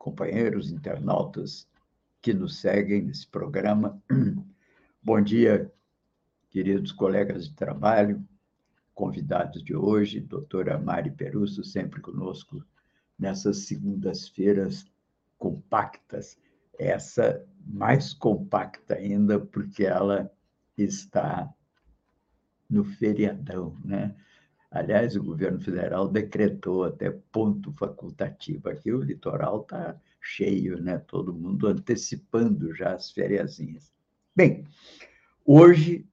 companheiros internautas que nos seguem nesse programa. Bom dia, queridos colegas de trabalho, convidados de hoje, doutora Mari Perusso, sempre conosco nessas segundas-feiras compactas. Essa mais compacta ainda, porque ela está no feriadão, né? Aliás, o governo federal decretou até ponto facultativo. Aqui o litoral está cheio, né? todo mundo antecipando já as fériasinhas. Bem, hoje,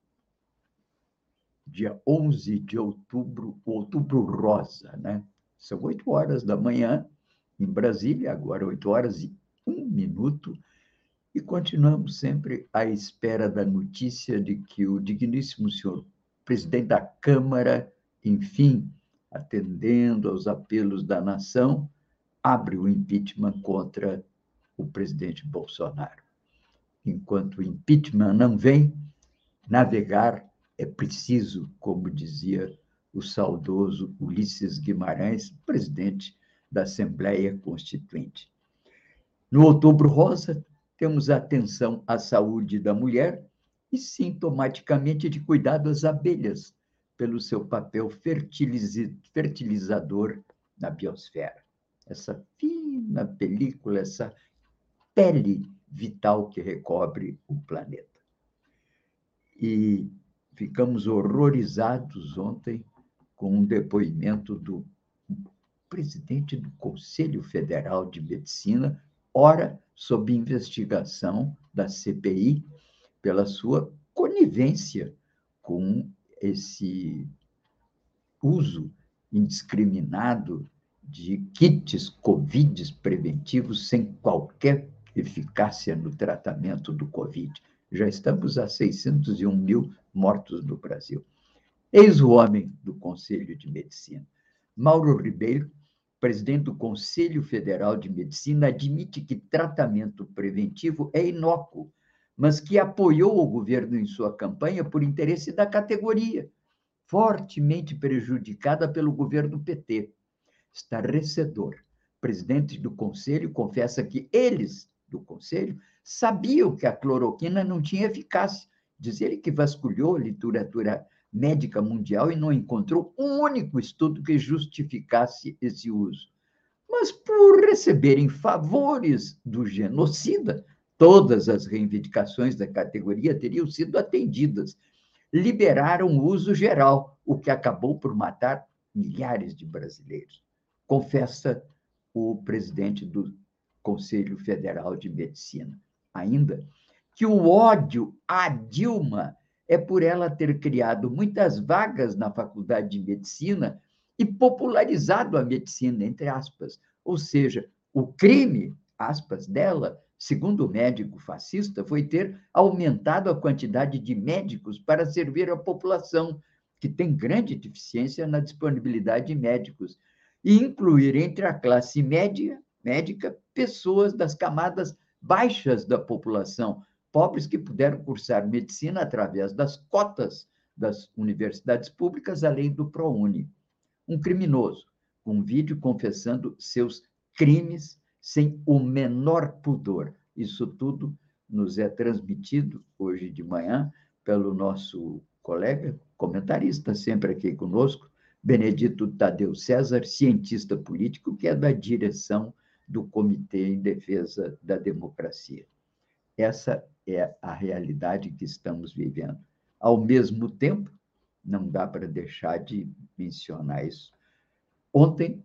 dia 11 de outubro, outubro rosa, né? São oito horas da manhã em Brasília, agora oito horas e um minuto, e continuamos sempre à espera da notícia de que o digníssimo senhor presidente da Câmara enfim, atendendo aos apelos da nação, abre o impeachment contra o presidente Bolsonaro. Enquanto o impeachment não vem, navegar é preciso, como dizia o saudoso Ulisses Guimarães, presidente da Assembleia Constituinte. No Outubro Rosa, temos atenção à saúde da mulher e, sintomaticamente, de cuidado às abelhas, pelo seu papel fertilizador na biosfera. Essa fina película, essa pele vital que recobre o planeta. E ficamos horrorizados ontem com um depoimento do presidente do Conselho Federal de Medicina, ora sob investigação da CPI pela sua conivência com esse uso indiscriminado de kits Covid preventivos sem qualquer eficácia no tratamento do Covid. Já estamos a 601 mil mortos no Brasil. Eis o homem do Conselho de Medicina. Mauro Ribeiro, presidente do Conselho Federal de Medicina, admite que tratamento preventivo é inócuo mas que apoiou o governo em sua campanha por interesse da categoria, fortemente prejudicada pelo governo PT. Estarrecedor. Presidente do conselho confessa que eles, do conselho, sabiam que a cloroquina não tinha eficácia. Diz ele que vasculhou a literatura médica mundial e não encontrou um único estudo que justificasse esse uso. Mas por receberem favores do genocida, todas as reivindicações da categoria teriam sido atendidas. Liberaram o uso geral, o que acabou por matar milhares de brasileiros. Confessa o presidente do Conselho Federal de Medicina. Ainda que o ódio à Dilma é por ela ter criado muitas vagas na faculdade de medicina e popularizado a medicina, entre aspas. Ou seja, o crime, aspas, dela segundo o médico fascista, foi ter aumentado a quantidade de médicos para servir a população, que tem grande deficiência na disponibilidade de médicos, e incluir entre a classe média, médica pessoas das camadas baixas da população, pobres que puderam cursar medicina através das cotas das universidades públicas, além do ProUni. Um criminoso, um vídeo confessando seus crimes sem o menor pudor. Isso tudo nos é transmitido hoje de manhã pelo nosso colega, comentarista sempre aqui conosco, Benedito Tadeu César, cientista político, que é da direção do Comitê em Defesa da Democracia. Essa é a realidade que estamos vivendo. Ao mesmo tempo, não dá para deixar de mencionar isso. Ontem,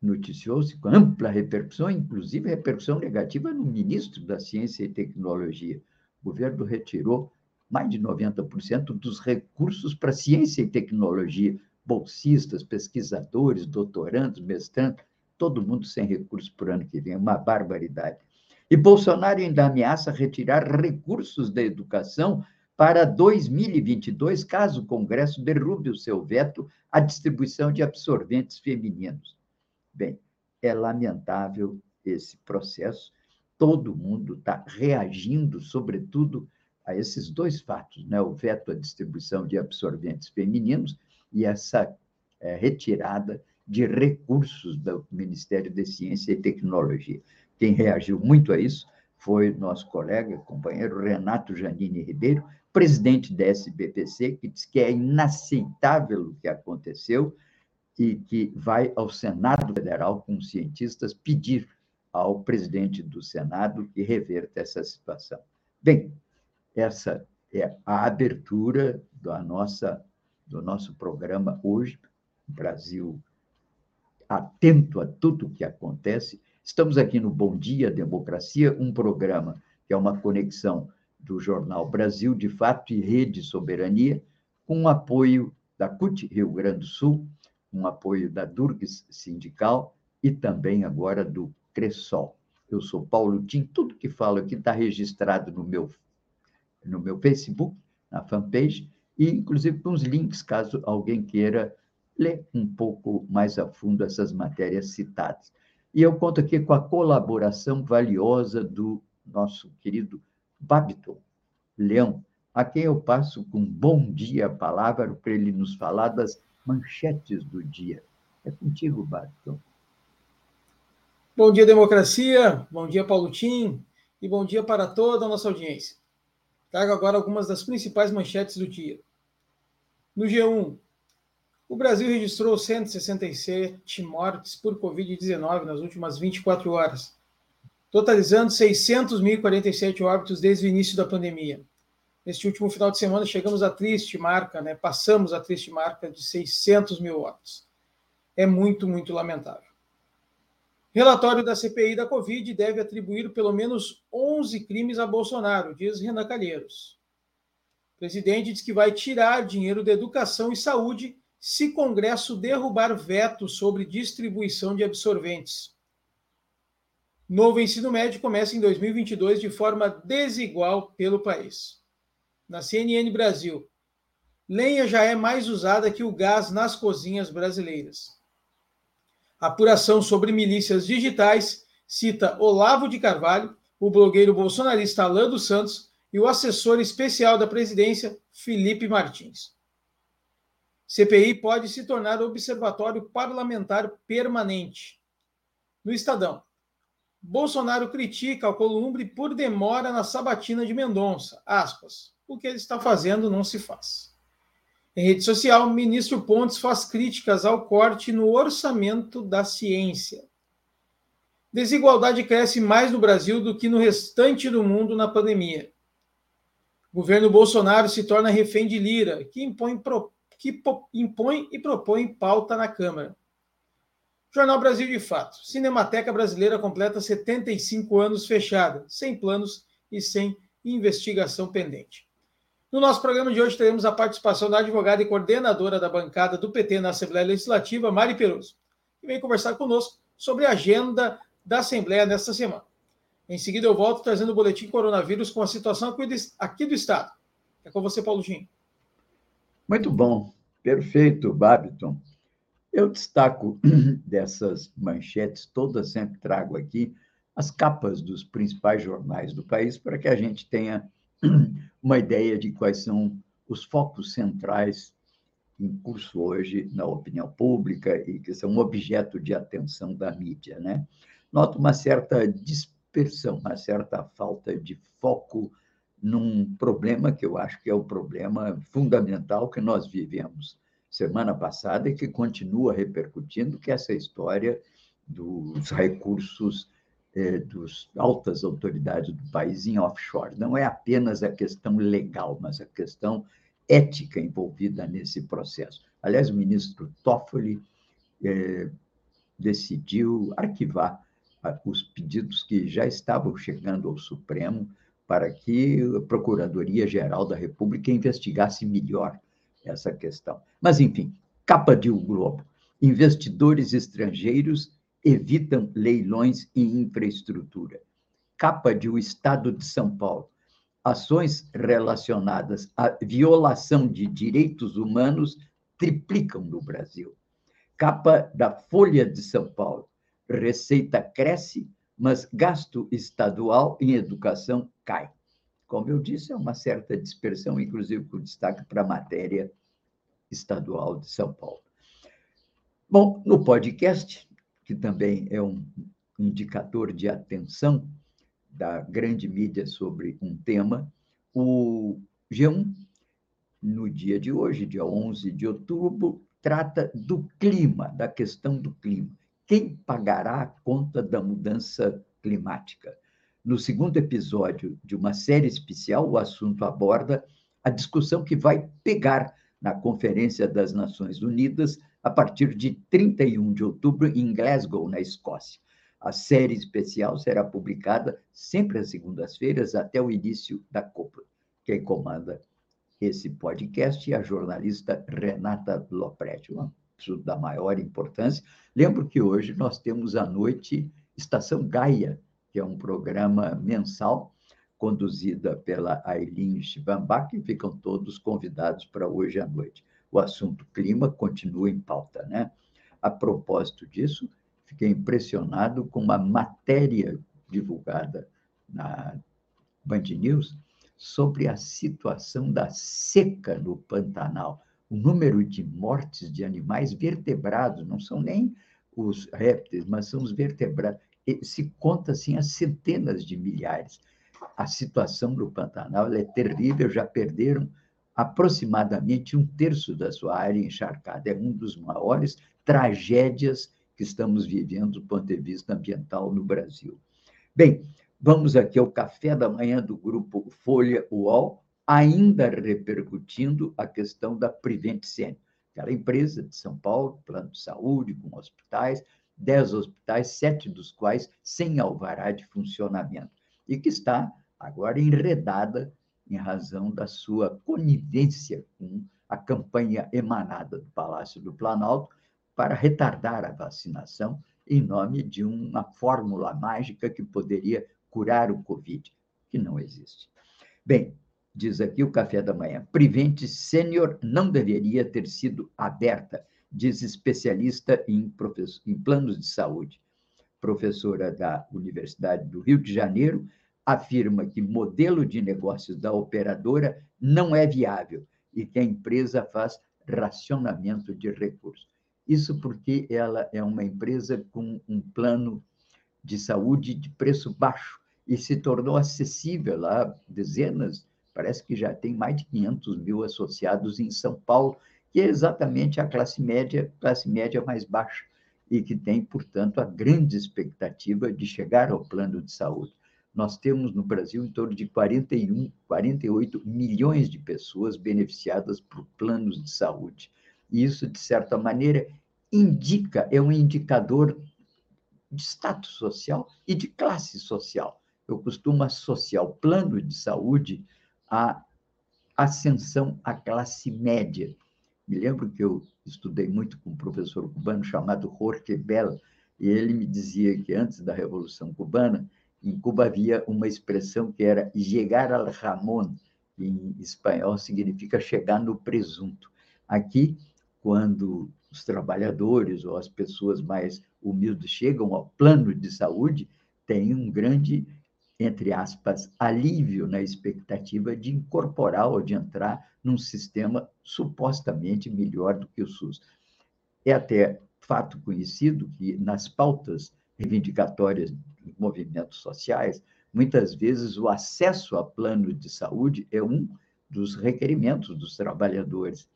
noticiou-se com ampla repercussão, inclusive repercussão negativa no ministro da Ciência e Tecnologia. O governo retirou mais de 90% dos recursos para ciência e tecnologia, bolsistas, pesquisadores, doutorandos, mestrandos, todo mundo sem recursos por ano que vem, uma barbaridade. E Bolsonaro ainda ameaça retirar recursos da educação para 2022, caso o Congresso derrube o seu veto à distribuição de absorventes femininos. Bem, é lamentável esse processo. Todo mundo está reagindo, sobretudo, a esses dois fatos, né? o veto à distribuição de absorventes femininos e essa é, retirada de recursos do Ministério de Ciência e Tecnologia. Quem reagiu muito a isso foi nosso colega, companheiro Renato Janine Ribeiro, presidente da SBPC, que diz que é inaceitável o que aconteceu e que vai ao Senado Federal com cientistas pedir ao presidente do Senado que reverta essa situação. Bem, essa é a abertura da nossa, do nosso programa hoje, Brasil atento a tudo o que acontece. Estamos aqui no Bom Dia Democracia, um programa que é uma conexão do jornal Brasil de Fato e Rede Soberania, com o apoio da CUT Rio Grande do Sul, um apoio da Durgues Sindical e também agora do Cressol. Eu sou Paulo Tim, tudo que falo aqui está registrado no meu, no meu Facebook, na fanpage, e inclusive com os links, caso alguém queira ler um pouco mais a fundo essas matérias citadas. E eu conto aqui com a colaboração valiosa do nosso querido Babiton Leão, a quem eu passo com bom dia a palavra para ele nos falar das manchetes do dia. É contigo, Babiton. Bom dia, democracia. Bom dia, Paulo Tim. E bom dia para toda a nossa audiência. Trago agora algumas das principais manchetes do dia. No G1, o Brasil registrou 167 mortes por Covid-19 nas últimas 24 horas, totalizando 600.047 óbitos desde o início da pandemia. Neste último final de semana, chegamos à triste marca, né? passamos a triste marca de 600 mil óbitos. É muito, muito lamentável. Relatório da CPI da Covid deve atribuir pelo menos 11 crimes a Bolsonaro, diz Renan Calheiros. O presidente diz que vai tirar dinheiro da educação e saúde se Congresso derrubar veto sobre distribuição de absorventes. Novo ensino médio começa em 2022 de forma desigual pelo país. Na CNN Brasil, lenha já é mais usada que o gás nas cozinhas brasileiras. apuração sobre milícias digitais cita Olavo de Carvalho, o blogueiro bolsonarista Alain dos Santos e o assessor especial da presidência, Felipe Martins. CPI pode se tornar observatório parlamentar permanente. No Estadão, Bolsonaro critica Alcolumbre por demora na sabatina de Mendonça. Aspas. O que ele está fazendo não se faz. Em rede social, o ministro Pontes faz críticas ao corte no orçamento da ciência. Desigualdade cresce mais no Brasil do que no restante do mundo na pandemia. O governo Bolsonaro se torna refém de Lira, que impõe que impõe e propõe pauta na Câmara. Jornal Brasil de Fato. Cinemateca Brasileira completa 75 anos fechada, sem planos e sem investigação pendente. No nosso programa de hoje teremos a participação da advogada e coordenadora da bancada do PT na Assembleia Legislativa, Mari Peruso, que vem conversar conosco sobre a agenda da Assembleia nesta semana. Em seguida eu volto trazendo o boletim coronavírus com a situação aqui do Estado. É com você, Paulo Gim. Muito bom, perfeito, Babiton. Eu destaco dessas manchetes todas, sempre trago aqui as capas dos principais jornais do país para que a gente tenha uma ideia de quais são os focos centrais em curso hoje na opinião pública e que são objeto de atenção da mídia, né? Noto uma certa dispersão, uma certa falta de foco num problema que eu acho que é o problema fundamental que nós vivemos semana passada e que continua repercutindo, que é essa história dos recursos eh, dos altas autoridades do país em offshore. Não é apenas a questão legal, mas a questão ética envolvida nesse processo. Aliás, o ministro Toffoli eh, decidiu arquivar ah, os pedidos que já estavam chegando ao Supremo para que a Procuradoria-Geral da República investigasse melhor essa questão. Mas, enfim, capa de um Globo. Investidores estrangeiros evitam leilões e infraestrutura. Capa de O Estado de São Paulo. Ações relacionadas à violação de direitos humanos triplicam no Brasil. Capa da Folha de São Paulo. Receita cresce, mas gasto estadual em educação cai. Como eu disse, é uma certa dispersão, inclusive com destaque para a matéria estadual de São Paulo. Bom, no podcast, que também é um indicador de atenção da grande mídia sobre um tema, o G1, no dia de hoje, dia 11 de outubro, trata do clima, da questão do clima. Quem pagará a conta da mudança climática? No segundo episódio de uma série especial, o assunto aborda a discussão que vai pegar na Conferência das Nações Unidas a partir de 31 de outubro em Glasgow, na Escócia. A série especial será publicada sempre às segundas-feiras até o início da Copa. Quem comanda esse podcast é a jornalista Renata Lopretti, um assunto da maior importância. Lembro que hoje nós temos à noite Estação Gaia, que é um programa mensal conduzida pela Aileen Schwambach, e ficam todos convidados para hoje à noite o assunto clima continua em pauta, né? A propósito disso, fiquei impressionado com uma matéria divulgada na Band News sobre a situação da seca no Pantanal. O número de mortes de animais vertebrados, não são nem os répteis, mas são os vertebrados. Se conta assim a centenas de milhares. A situação no Pantanal é terrível, já perderam aproximadamente um terço da sua área encharcada. É um dos maiores tragédias que estamos vivendo do ponto de vista ambiental no Brasil. Bem, vamos aqui ao café da manhã do grupo Folha UOL, ainda repercutindo a questão da Prevent Senior, aquela empresa de São Paulo, plano de saúde, com hospitais, dez hospitais, sete dos quais sem alvará de funcionamento, e que está agora enredada em razão da sua conivência com a campanha emanada do Palácio do Planalto para retardar a vacinação em nome de uma fórmula mágica que poderia curar o Covid, que não existe. Bem, diz aqui o café da manhã, Prevent Sênior não deveria ter sido aberta, diz especialista em, em planos de saúde. Professora da Universidade do Rio de Janeiro, afirma que modelo de negócios da operadora não é viável e que a empresa faz racionamento de recursos. Isso porque ela é uma empresa com um plano de saúde de preço baixo e se tornou acessível a dezenas, parece que já tem mais de 500 mil associados em São Paulo, que é exatamente a classe média, classe média mais baixa, e que tem, portanto, a grande expectativa de chegar ao plano de saúde nós temos no Brasil em torno de 41, 48 milhões de pessoas beneficiadas por planos de saúde. E isso, de certa maneira, indica, é um indicador de status social e de classe social. Eu costumo associar o plano de saúde à ascensão à classe média. Me lembro que eu estudei muito com um professor cubano chamado Jorge Bell, e ele me dizia que antes da Revolução Cubana, em Cuba havia uma expressão que era chegar al jamón, que em espanhol significa chegar no presunto. Aqui, quando os trabalhadores ou as pessoas mais humildes chegam ao plano de saúde, tem um grande, entre aspas, alívio na expectativa de incorporar ou de entrar num sistema supostamente melhor do que o SUS. É até fato conhecido que nas pautas reivindicatórias movimentos sociais, muitas vezes o acesso a plano de saúde é um dos requerimentos dos trabalhadores.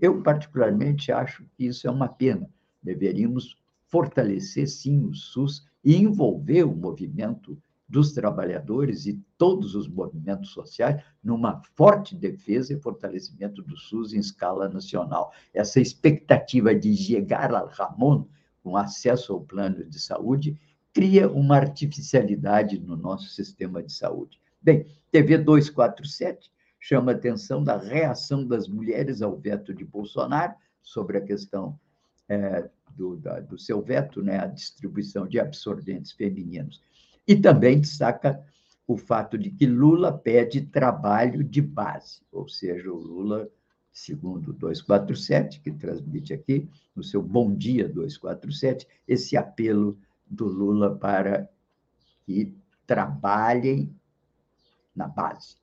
Eu, particularmente, acho que isso é uma pena. Deveríamos fortalecer, sim, o SUS e envolver o movimento dos trabalhadores e todos os movimentos sociais numa forte defesa e fortalecimento do SUS em escala nacional. Essa expectativa de chegar ao Ramon com acesso ao plano de saúde cria uma artificialidade no nosso sistema de saúde. Bem, TV 247 chama atenção da reação das mulheres ao veto de Bolsonaro sobre a questão é, do, da, do seu veto, né, a distribuição de absorventes femininos. E também destaca o fato de que Lula pede trabalho de base, ou seja, o Lula, segundo 247, que transmite aqui, no seu Bom Dia 247, esse apelo do Lula para que trabalhem na base.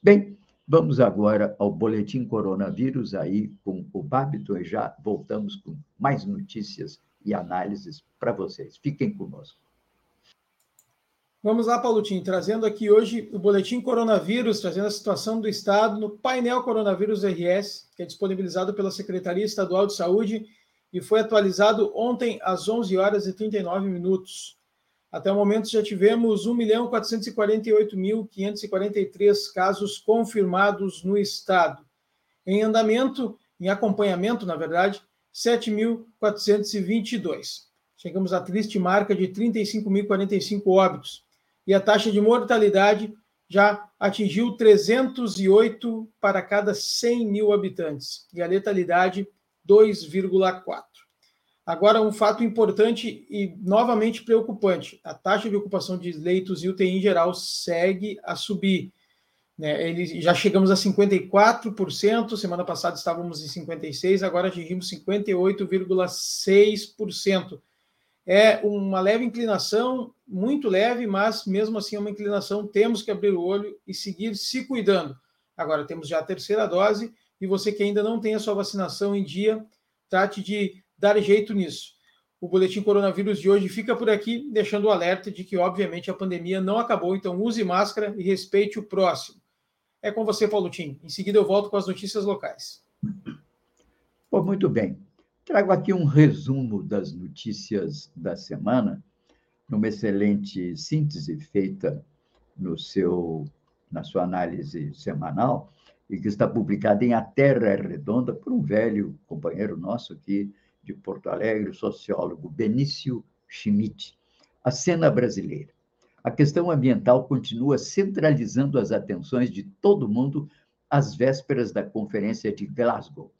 Bem, vamos agora ao boletim coronavírus aí com o Babito e já voltamos com mais notícias e análises para vocês. Fiquem conosco. Vamos lá, Paulotinho, trazendo aqui hoje o boletim coronavírus, trazendo a situação do Estado no painel Coronavírus RS, que é disponibilizado pela Secretaria Estadual de Saúde e foi atualizado ontem às 11 horas e 39 minutos. Até o momento já tivemos 1.448.543 casos confirmados no Estado. Em andamento, em acompanhamento, na verdade, 7.422. Chegamos à triste marca de 35.045 óbitos e a taxa de mortalidade já atingiu 308 para cada 100 mil habitantes, e a letalidade 2,4. Agora, um fato importante e novamente preocupante: a taxa de ocupação de leitos e UTI em geral segue a subir. Né? Ele, já chegamos a 54%, semana passada estávamos em 56%, agora atingimos 58,6% é uma leve inclinação, muito leve, mas mesmo assim é uma inclinação. Temos que abrir o olho e seguir se cuidando. Agora temos já a terceira dose e você que ainda não tem a sua vacinação em dia, trate de dar jeito nisso. O boletim coronavírus de hoje fica por aqui, deixando o alerta de que, obviamente, a pandemia não acabou, então use máscara e respeite o próximo. É com você, Paulo Tim. Em seguida, eu volto com as notícias locais. Muito bem. Trago aqui um resumo das notícias da semana, numa excelente síntese feita no seu, na sua análise semanal, e que está publicada em A Terra é Redonda por um velho companheiro nosso aqui de Porto Alegre, o sociólogo Benício Schmidt. A cena brasileira. A questão ambiental continua centralizando as atenções de todo mundo às vésperas da Conferência de Glasgow,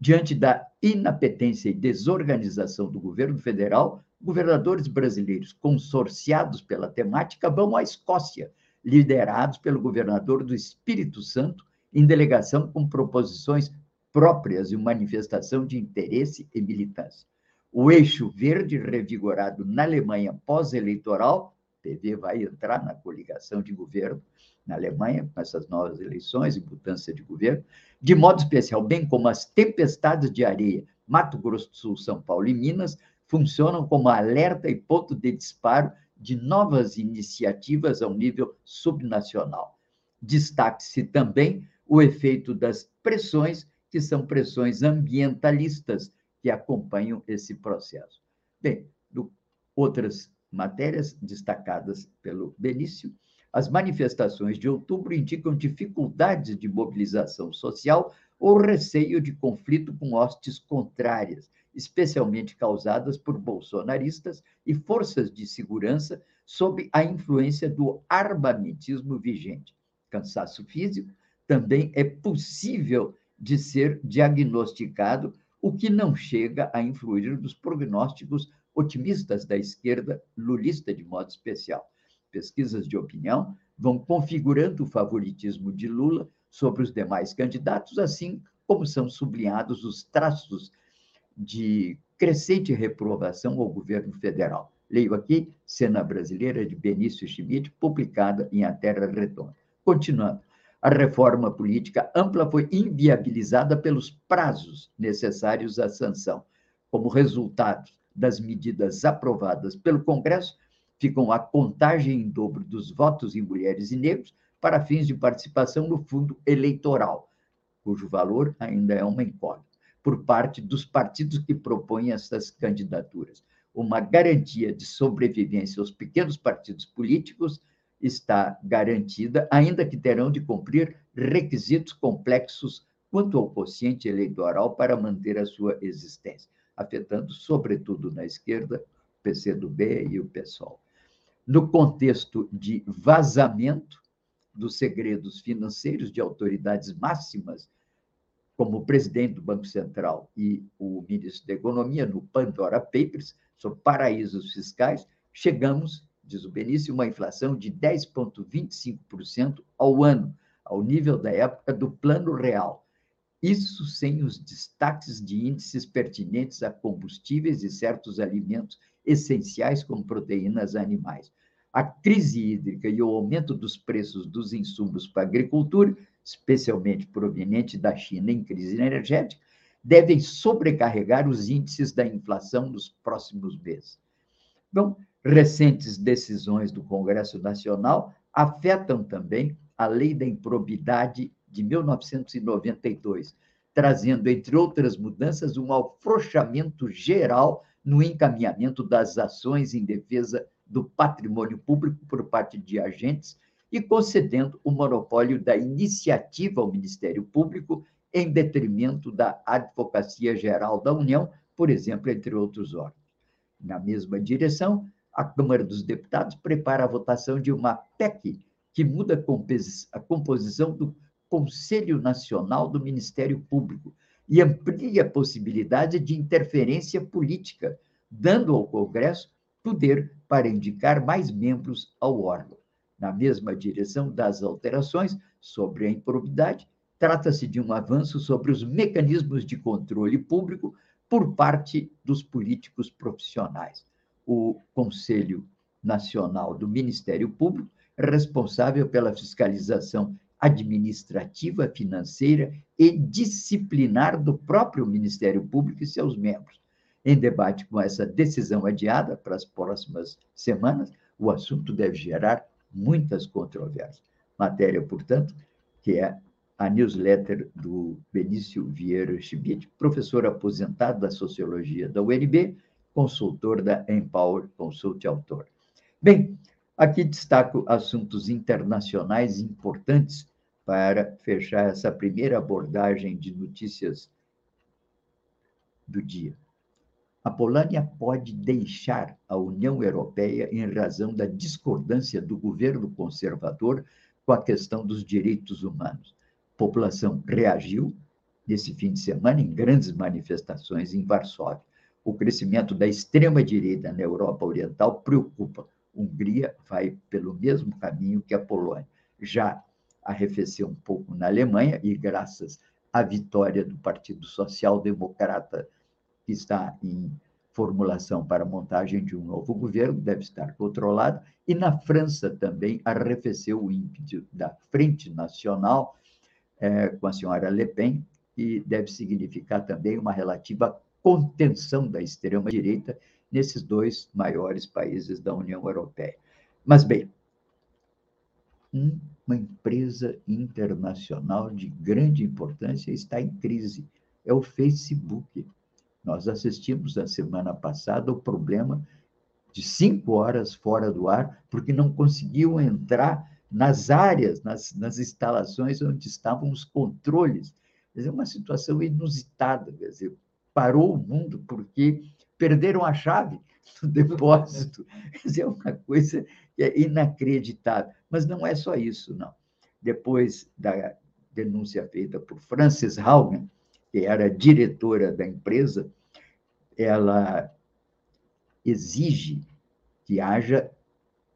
Diante da inapetência e desorganização do governo federal, governadores brasileiros consorciados pela temática vão à Escócia, liderados pelo governador do Espírito Santo, em delegação com proposições próprias e manifestação de interesse e militância. O eixo verde revigorado na Alemanha pós-eleitoral, PV vai entrar na coligação de governo, na Alemanha, com essas novas eleições e mudança de governo, de modo especial, bem como as tempestades de areia, Mato Grosso do Sul, São Paulo e Minas, funcionam como alerta e ponto de disparo de novas iniciativas ao nível subnacional. Destaque-se também o efeito das pressões, que são pressões ambientalistas que acompanham esse processo. Bem, do, outras matérias destacadas pelo Benício, as manifestações de outubro indicam dificuldades de mobilização social ou receio de conflito com hostes contrárias, especialmente causadas por bolsonaristas e forças de segurança sob a influência do armamentismo vigente. Cansaço físico também é possível de ser diagnosticado, o que não chega a influir nos prognósticos otimistas da esquerda lulista de modo especial pesquisas de opinião vão configurando o favoritismo de Lula sobre os demais candidatos, assim como são sublinhados os traços de crescente reprovação ao governo federal. Leio aqui Cena Brasileira de Benício Schmidt, publicada em A Terra Redonda. Continuando, a reforma política ampla foi inviabilizada pelos prazos necessários à sanção. Como resultado das medidas aprovadas pelo Congresso, ficam a contagem em dobro dos votos em mulheres e negros para fins de participação no fundo eleitoral, cujo valor ainda é uma incógnita, por parte dos partidos que propõem essas candidaturas. Uma garantia de sobrevivência aos pequenos partidos políticos está garantida, ainda que terão de cumprir requisitos complexos quanto ao quociente eleitoral para manter a sua existência, afetando, sobretudo na esquerda, o PCdoB e o PSOL no contexto de vazamento dos segredos financeiros de autoridades máximas como presidente do Banco Central e o ministro da Economia, no Pandora Papers, sobre paraísos fiscais, chegamos, diz o Benício, uma inflação de 10,25% ao ano, ao nível da época do Plano Real. Isso sem os destaques de índices pertinentes a combustíveis e certos alimentos essenciais, como proteínas animais. A crise hídrica e o aumento dos preços dos insumos para a agricultura, especialmente proveniente da China em crise energética, devem sobrecarregar os índices da inflação nos próximos meses. Bom, recentes decisões do Congresso Nacional afetam também a Lei da Improbidade de 1992, trazendo, entre outras mudanças, um afrouxamento geral no encaminhamento das ações em defesa do patrimônio público por parte de agentes e concedendo o monopólio da iniciativa ao Ministério Público em detrimento da Advocacia Geral da União, por exemplo, entre outros órgãos. Na mesma direção, a Câmara dos Deputados prepara a votação de uma PEC que muda a composição do Conselho Nacional do Ministério Público e amplia a possibilidade de interferência política, dando ao Congresso poder para indicar mais membros ao órgão. Na mesma direção das alterações sobre a improbidade, Trata-se de um avanço sobre os mecanismos de controle público por parte dos políticos profissionais. O Conselho Nacional do Ministério Público responsável pela fiscalização administrativa, financeira e disciplinar do próprio Ministério Público e seus membros. Em debate com essa decisão adiada para as próximas semanas, o assunto deve gerar muitas controvérsias. Matéria, portanto, que é a newsletter do Benício Vieira Schmidt, professor aposentado da Sociologia da UNB, consultor da Empower Consult Autor. Bem, aqui destaco assuntos internacionais importantes para fechar essa primeira abordagem de notícias do dia. A Polônia pode deixar a União Europeia em razão da discordância do governo conservador com a questão dos direitos humanos população reagiu nesse fim de semana em grandes manifestações em Varsóvia. O crescimento da extrema-direita na Europa Oriental preocupa. Hungria vai pelo mesmo caminho que a Polônia. Já arrefeceu um pouco na Alemanha e, graças à vitória do Partido Social Democrata, que está em formulação para montagem de um novo governo, deve estar controlado, e na França também arrefeceu o ímpeto da Frente Nacional, é, com a senhora Le Pen, e deve significar também uma relativa contenção da extrema-direita nesses dois maiores países da União Europeia. Mas, bem, uma empresa internacional de grande importância está em crise. É o Facebook. Nós assistimos na semana passada o problema de cinco horas fora do ar, porque não conseguiam entrar nas áreas, nas, nas instalações onde estavam os controles. É uma situação inusitada, quer dizer, parou o mundo porque perderam a chave do depósito. Dizer, é uma coisa é inacreditável. Mas não é só isso, não. Depois da denúncia feita por Frances Haugen, que era diretora da empresa, ela exige que haja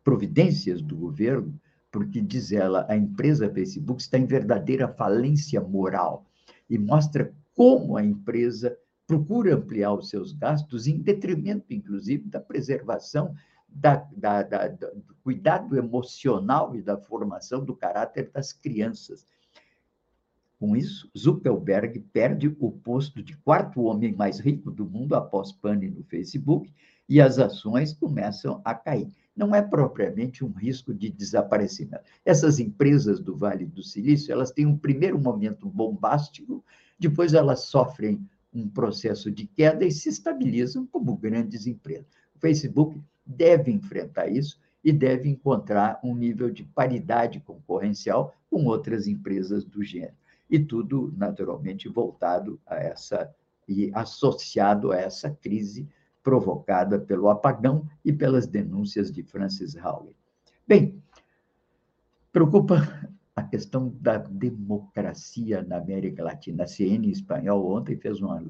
providências do governo porque diz ela, a empresa Facebook está em verdadeira falência moral e mostra como a empresa procura ampliar os seus gastos em detrimento, inclusive, da preservação da, da, da, do cuidado emocional e da formação do caráter das crianças. Com isso, Zuckerberg perde o posto de quarto homem mais rico do mundo após pane no Facebook e as ações começam a cair não é propriamente um risco de desaparecimento. Essas empresas do Vale do Silício, elas têm um primeiro momento bombástico, depois elas sofrem um processo de queda e se estabilizam como grandes empresas. O Facebook deve enfrentar isso e deve encontrar um nível de paridade concorrencial com outras empresas do gênero. E tudo, naturalmente, voltado a essa e associado a essa crise provocada pelo apagão e pelas denúncias de Francis Howley. Bem, preocupa a questão da democracia na América Latina. A em espanhol ontem fez uma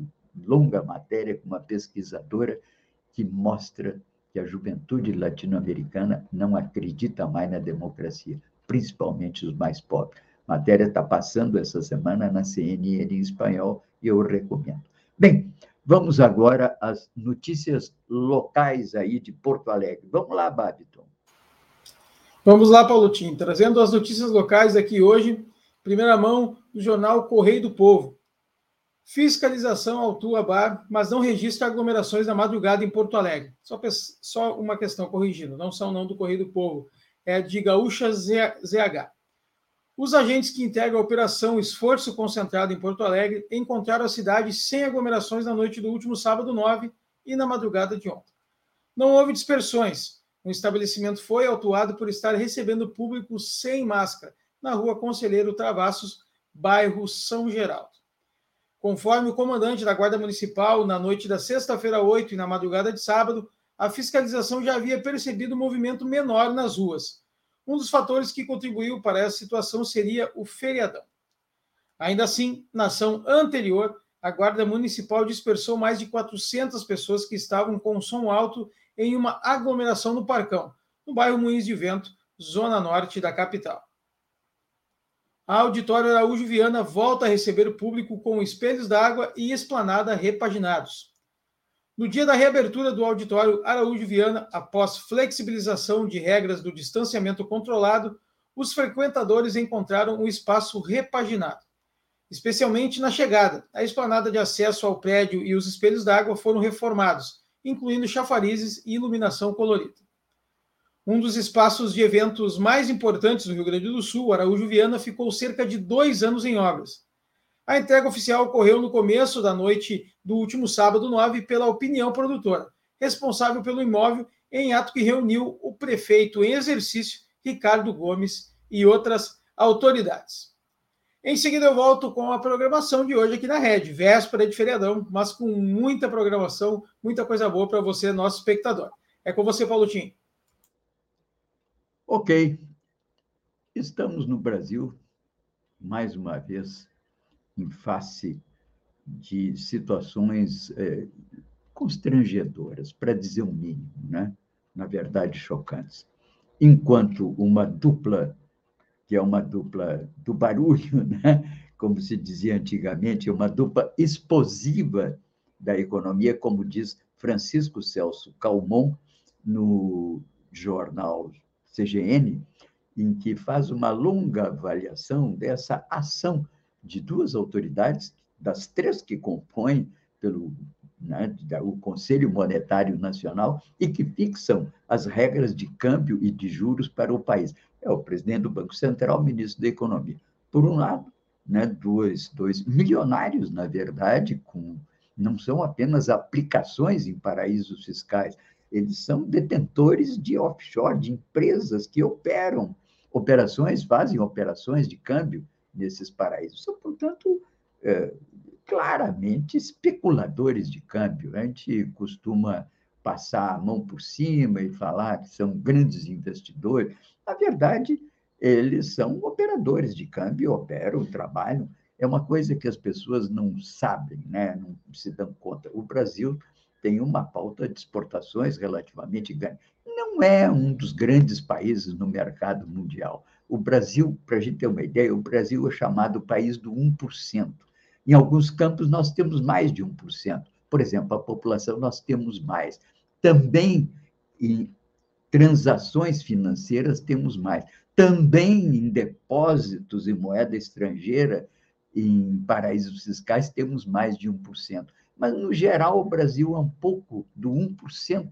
longa matéria com uma pesquisadora que mostra que a juventude latino-americana não acredita mais na democracia, principalmente os mais pobres. A matéria está passando essa semana na CNN em espanhol e eu recomendo. Bem, vamos agora às notícias locais aí de Porto Alegre. Vamos lá, Babiton. Vamos lá, Paulo Tim, trazendo as notícias locais aqui hoje, primeira mão do jornal Correio do Povo. Fiscalização autua bar, mas não registra aglomerações na madrugada em Porto Alegre. Só, só uma questão corrigindo, não são não do Correio do Povo, é de Gaúcha ZH. Os agentes que integram a operação Esforço Concentrado em Porto Alegre encontraram a cidade sem aglomerações na noite do último sábado 9 e na madrugada de ontem. Não houve dispersões. O estabelecimento foi autuado por estar recebendo público sem máscara na rua Conselheiro Travassos, bairro São Geraldo. Conforme o comandante da Guarda Municipal, na noite da sexta-feira 8 e na madrugada de sábado, a fiscalização já havia percebido um movimento menor nas ruas. Um dos fatores que contribuiu para essa situação seria o feriadão. Ainda assim, na ação anterior, a Guarda Municipal dispersou mais de 400 pessoas que estavam com som alto em uma aglomeração no Parcão, no bairro Moinhos de Vento, zona norte da capital. A Auditório Araújo Viana volta a receber o público com espelhos d'água e esplanada repaginados. No dia da reabertura do Auditório Araújo Viana, após flexibilização de regras do distanciamento controlado, os frequentadores encontraram um espaço repaginado. Especialmente na chegada, a esplanada de acesso ao prédio e os espelhos d'água foram reformados, incluindo chafarizes e iluminação colorida um dos espaços de eventos mais importantes do Rio Grande do Sul, Araújo Viana, ficou cerca de dois anos em obras. A entrega oficial ocorreu no começo da noite do último sábado 9 pela opinião produtora, responsável pelo imóvel, em ato que reuniu o prefeito em exercício, Ricardo Gomes, e outras autoridades. Em seguida, eu volto com a programação de hoje aqui na Rede, véspera de feriadão, mas com muita programação, muita coisa boa para você, nosso espectador. É com você, Paulo Tim. Ok, estamos no Brasil, mais uma vez, em face de situações é, constrangedoras, para dizer o um mínimo, né? na verdade, chocantes. Enquanto uma dupla, que é uma dupla do barulho, né? como se dizia antigamente, uma dupla explosiva da economia, como diz Francisco Celso Calmon, no jornal CGN, em que faz uma longa avaliação dessa ação de duas autoridades, das três que compõem pelo né, o Conselho Monetário Nacional e que fixam as regras de câmbio e de juros para o país. É o presidente do Banco Central, ministro da Economia. Por um lado, né, dois, dois milionários, na verdade, com não são apenas aplicações em paraísos fiscais, eles são detentores de offshore, de empresas que operam operações, fazem operações de câmbio nesses paraísos. São, portanto, é, claramente especuladores de câmbio. A gente costuma passar a mão por cima e falar que são grandes investidores. Na verdade, eles são operadores de câmbio, operam, trabalham. É uma coisa que as pessoas não sabem, né? não se dão conta. O Brasil tem uma pauta de exportações relativamente grande. Não é um dos grandes países no mercado mundial. O Brasil, para a gente ter uma ideia, o Brasil é chamado país do 1%. Em alguns campos, nós temos mais de 1%. Por exemplo, a população, nós temos mais. Também em transações financeiras, temos mais. Também em depósitos em moeda estrangeira, em paraísos fiscais, temos mais de 1% mas, no geral, o Brasil é um pouco do 1%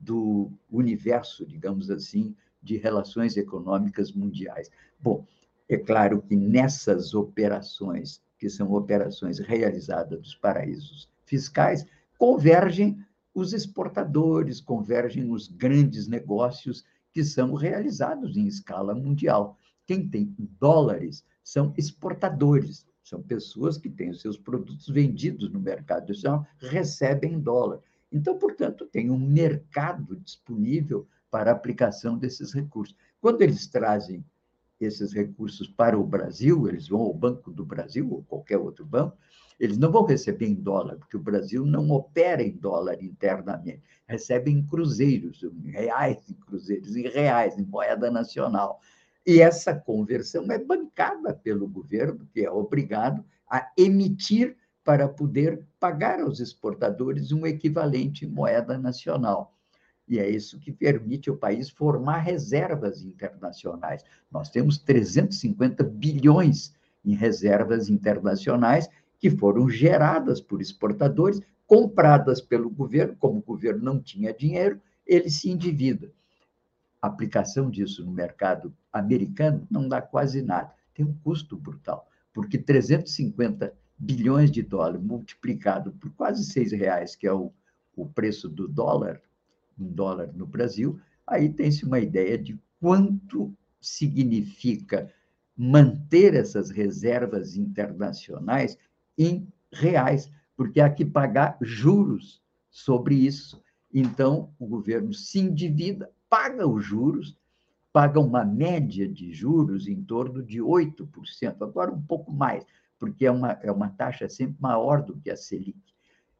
do universo, digamos assim, de relações econômicas mundiais. Bom, é claro que nessas operações, que são operações realizadas dos paraísos fiscais, convergem os exportadores, convergem os grandes negócios que são realizados em escala mundial. Quem tem dólares são exportadores, são pessoas que têm os seus produtos vendidos no mercado nacional, recebem dólar. Então, portanto, tem um mercado disponível para a aplicação desses recursos. Quando eles trazem esses recursos para o Brasil, eles vão ao Banco do Brasil ou qualquer outro banco, eles não vão receber em dólar, porque o Brasil não opera em dólar internamente, recebe em cruzeiros, em reais em cruzeiros, em reais, em moeda nacional. E essa conversão é bancada pelo governo, que é obrigado a emitir para poder pagar aos exportadores um equivalente em moeda nacional. E é isso que permite ao país formar reservas internacionais. Nós temos 350 bilhões em reservas internacionais que foram geradas por exportadores, compradas pelo governo, como o governo não tinha dinheiro, ele se endivida. A aplicação disso no mercado americano não dá quase nada, tem um custo brutal, porque 350 bilhões de dólares multiplicado por quase seis reais, que é o, o preço do dólar, um dólar no Brasil, aí tem-se uma ideia de quanto significa manter essas reservas internacionais em reais, porque há que pagar juros sobre isso. Então, o governo se endivida, paga os juros, paga uma média de juros em torno de 8%, agora um pouco mais, porque é uma, é uma taxa sempre maior do que a Selic.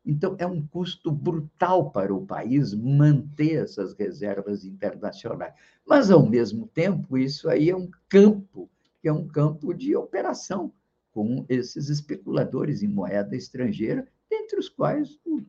Então, é um custo brutal para o país manter essas reservas internacionais. Mas, ao mesmo tempo, isso aí é um campo, que é um campo de operação com esses especuladores em moeda estrangeira, entre os quais o,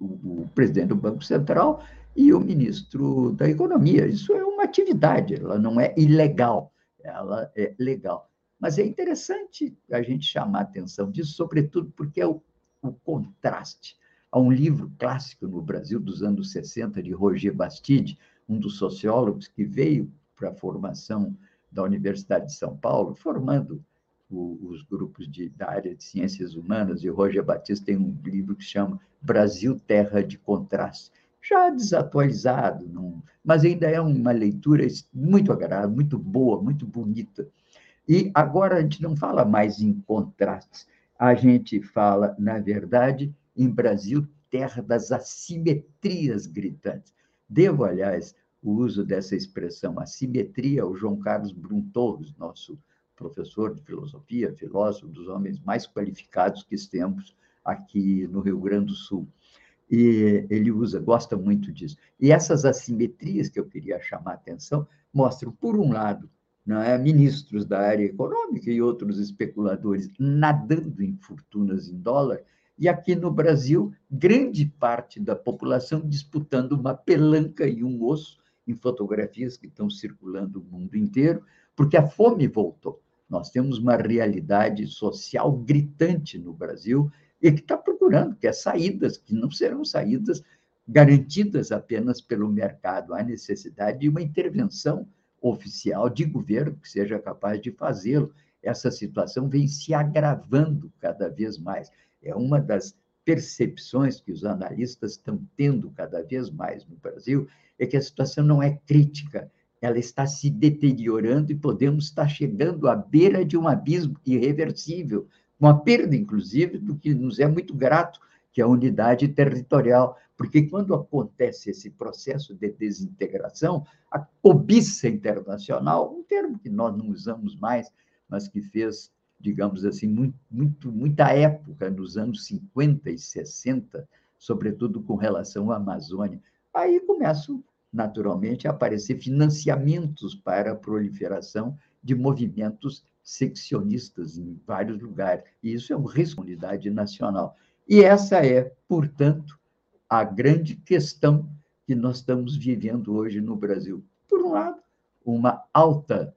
o, o presidente do Banco Central e o ministro da Economia. Isso é uma atividade, ela não é ilegal, ela é legal. Mas é interessante a gente chamar a atenção disso, sobretudo porque é o, o contraste. Há um livro clássico no Brasil dos anos 60 de Roger Bastide, um dos sociólogos que veio para a formação da Universidade de São Paulo, formando o, os grupos de, da área de ciências humanas, e Roger Batista tem um livro que chama Brasil, Terra de Contraste, já desatualizado, não, mas ainda é uma leitura muito agradável, muito boa, muito bonita. E agora a gente não fala mais em contrastes, a gente fala, na verdade, em Brasil, terra das assimetrias gritantes. Devo, aliás, o uso dessa expressão assimetria ao João Carlos Brum Torres, nosso professor de filosofia, filósofo, dos homens mais qualificados que temos aqui no Rio Grande do Sul. E ele usa, gosta muito disso. E essas assimetrias que eu queria chamar a atenção mostram, por um lado, é, ministros da área econômica e outros especuladores nadando em fortunas em dólar, e aqui no Brasil, grande parte da população disputando uma pelanca e um osso em fotografias que estão circulando o mundo inteiro, porque a fome voltou. Nós temos uma realidade social gritante no Brasil e que está procurando, que é saídas, que não serão saídas garantidas apenas pelo mercado. Há necessidade de uma intervenção oficial de governo que seja capaz de fazê-lo. Essa situação vem se agravando cada vez mais. É uma das percepções que os analistas estão tendo cada vez mais no Brasil, é que a situação não é crítica, ela está se deteriorando e podemos estar chegando à beira de um abismo irreversível, com a perda, inclusive, do que nos é muito grato, que é a unidade territorial. Porque quando acontece esse processo de desintegração, a cobiça internacional, um termo que nós não usamos mais, mas que fez, digamos assim, muito, muito, muita época nos anos 50 e 60, sobretudo com relação à Amazônia, aí começam naturalmente, aparecer financiamentos para a proliferação de movimentos seccionistas em vários lugares. E isso é uma responsabilidade nacional. E essa é, portanto, a grande questão que nós estamos vivendo hoje no Brasil. Por um lado, uma alta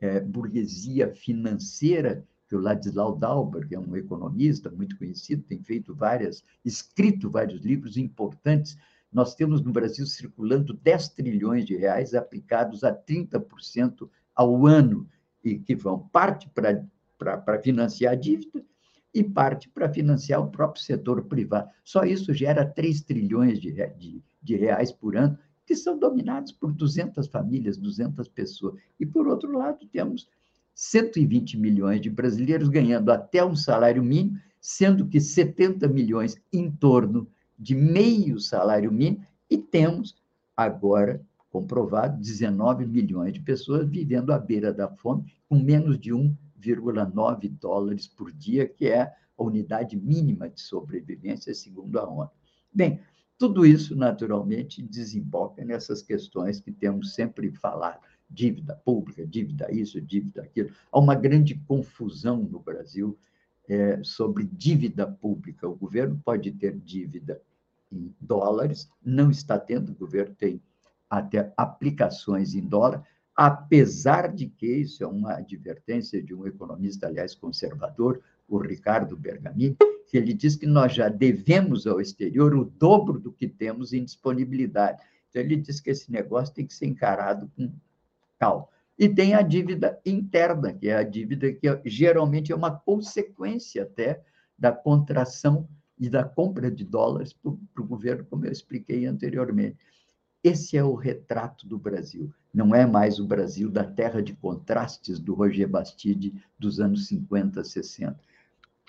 é, burguesia financeira, que o Ladislau Dauber, que é um economista muito conhecido, tem feito várias, escrito vários livros importantes nós temos no Brasil circulando 10 trilhões de reais aplicados a 30% ao ano, e que vão parte para financiar a dívida e parte para financiar o próprio setor privado. Só isso gera 3 trilhões de, de, de reais por ano, que são dominados por 200 famílias, 200 pessoas. E, por outro lado, temos 120 milhões de brasileiros ganhando até um salário mínimo, sendo que 70 milhões em torno de meio salário mínimo, e temos agora comprovado 19 milhões de pessoas vivendo à beira da fome, com menos de 1,9 dólares por dia, que é a unidade mínima de sobrevivência, segundo a ONU. Bem, tudo isso, naturalmente, desemboca nessas questões que temos sempre falado: dívida pública, dívida isso, dívida aquilo. Há uma grande confusão no Brasil é, sobre dívida pública. O governo pode ter dívida em dólares, não está tendo, o governo tem até aplicações em dólar, apesar de que, isso é uma advertência de um economista, aliás, conservador, o Ricardo Bergamini, que ele diz que nós já devemos ao exterior o dobro do que temos em disponibilidade. Então, ele diz que esse negócio tem que ser encarado com calma. E tem a dívida interna, que é a dívida que geralmente é uma consequência até da contração e da compra de dólares para o governo, como eu expliquei anteriormente. Esse é o retrato do Brasil. Não é mais o Brasil da terra de contrastes do Roger Bastide dos anos 50, 60.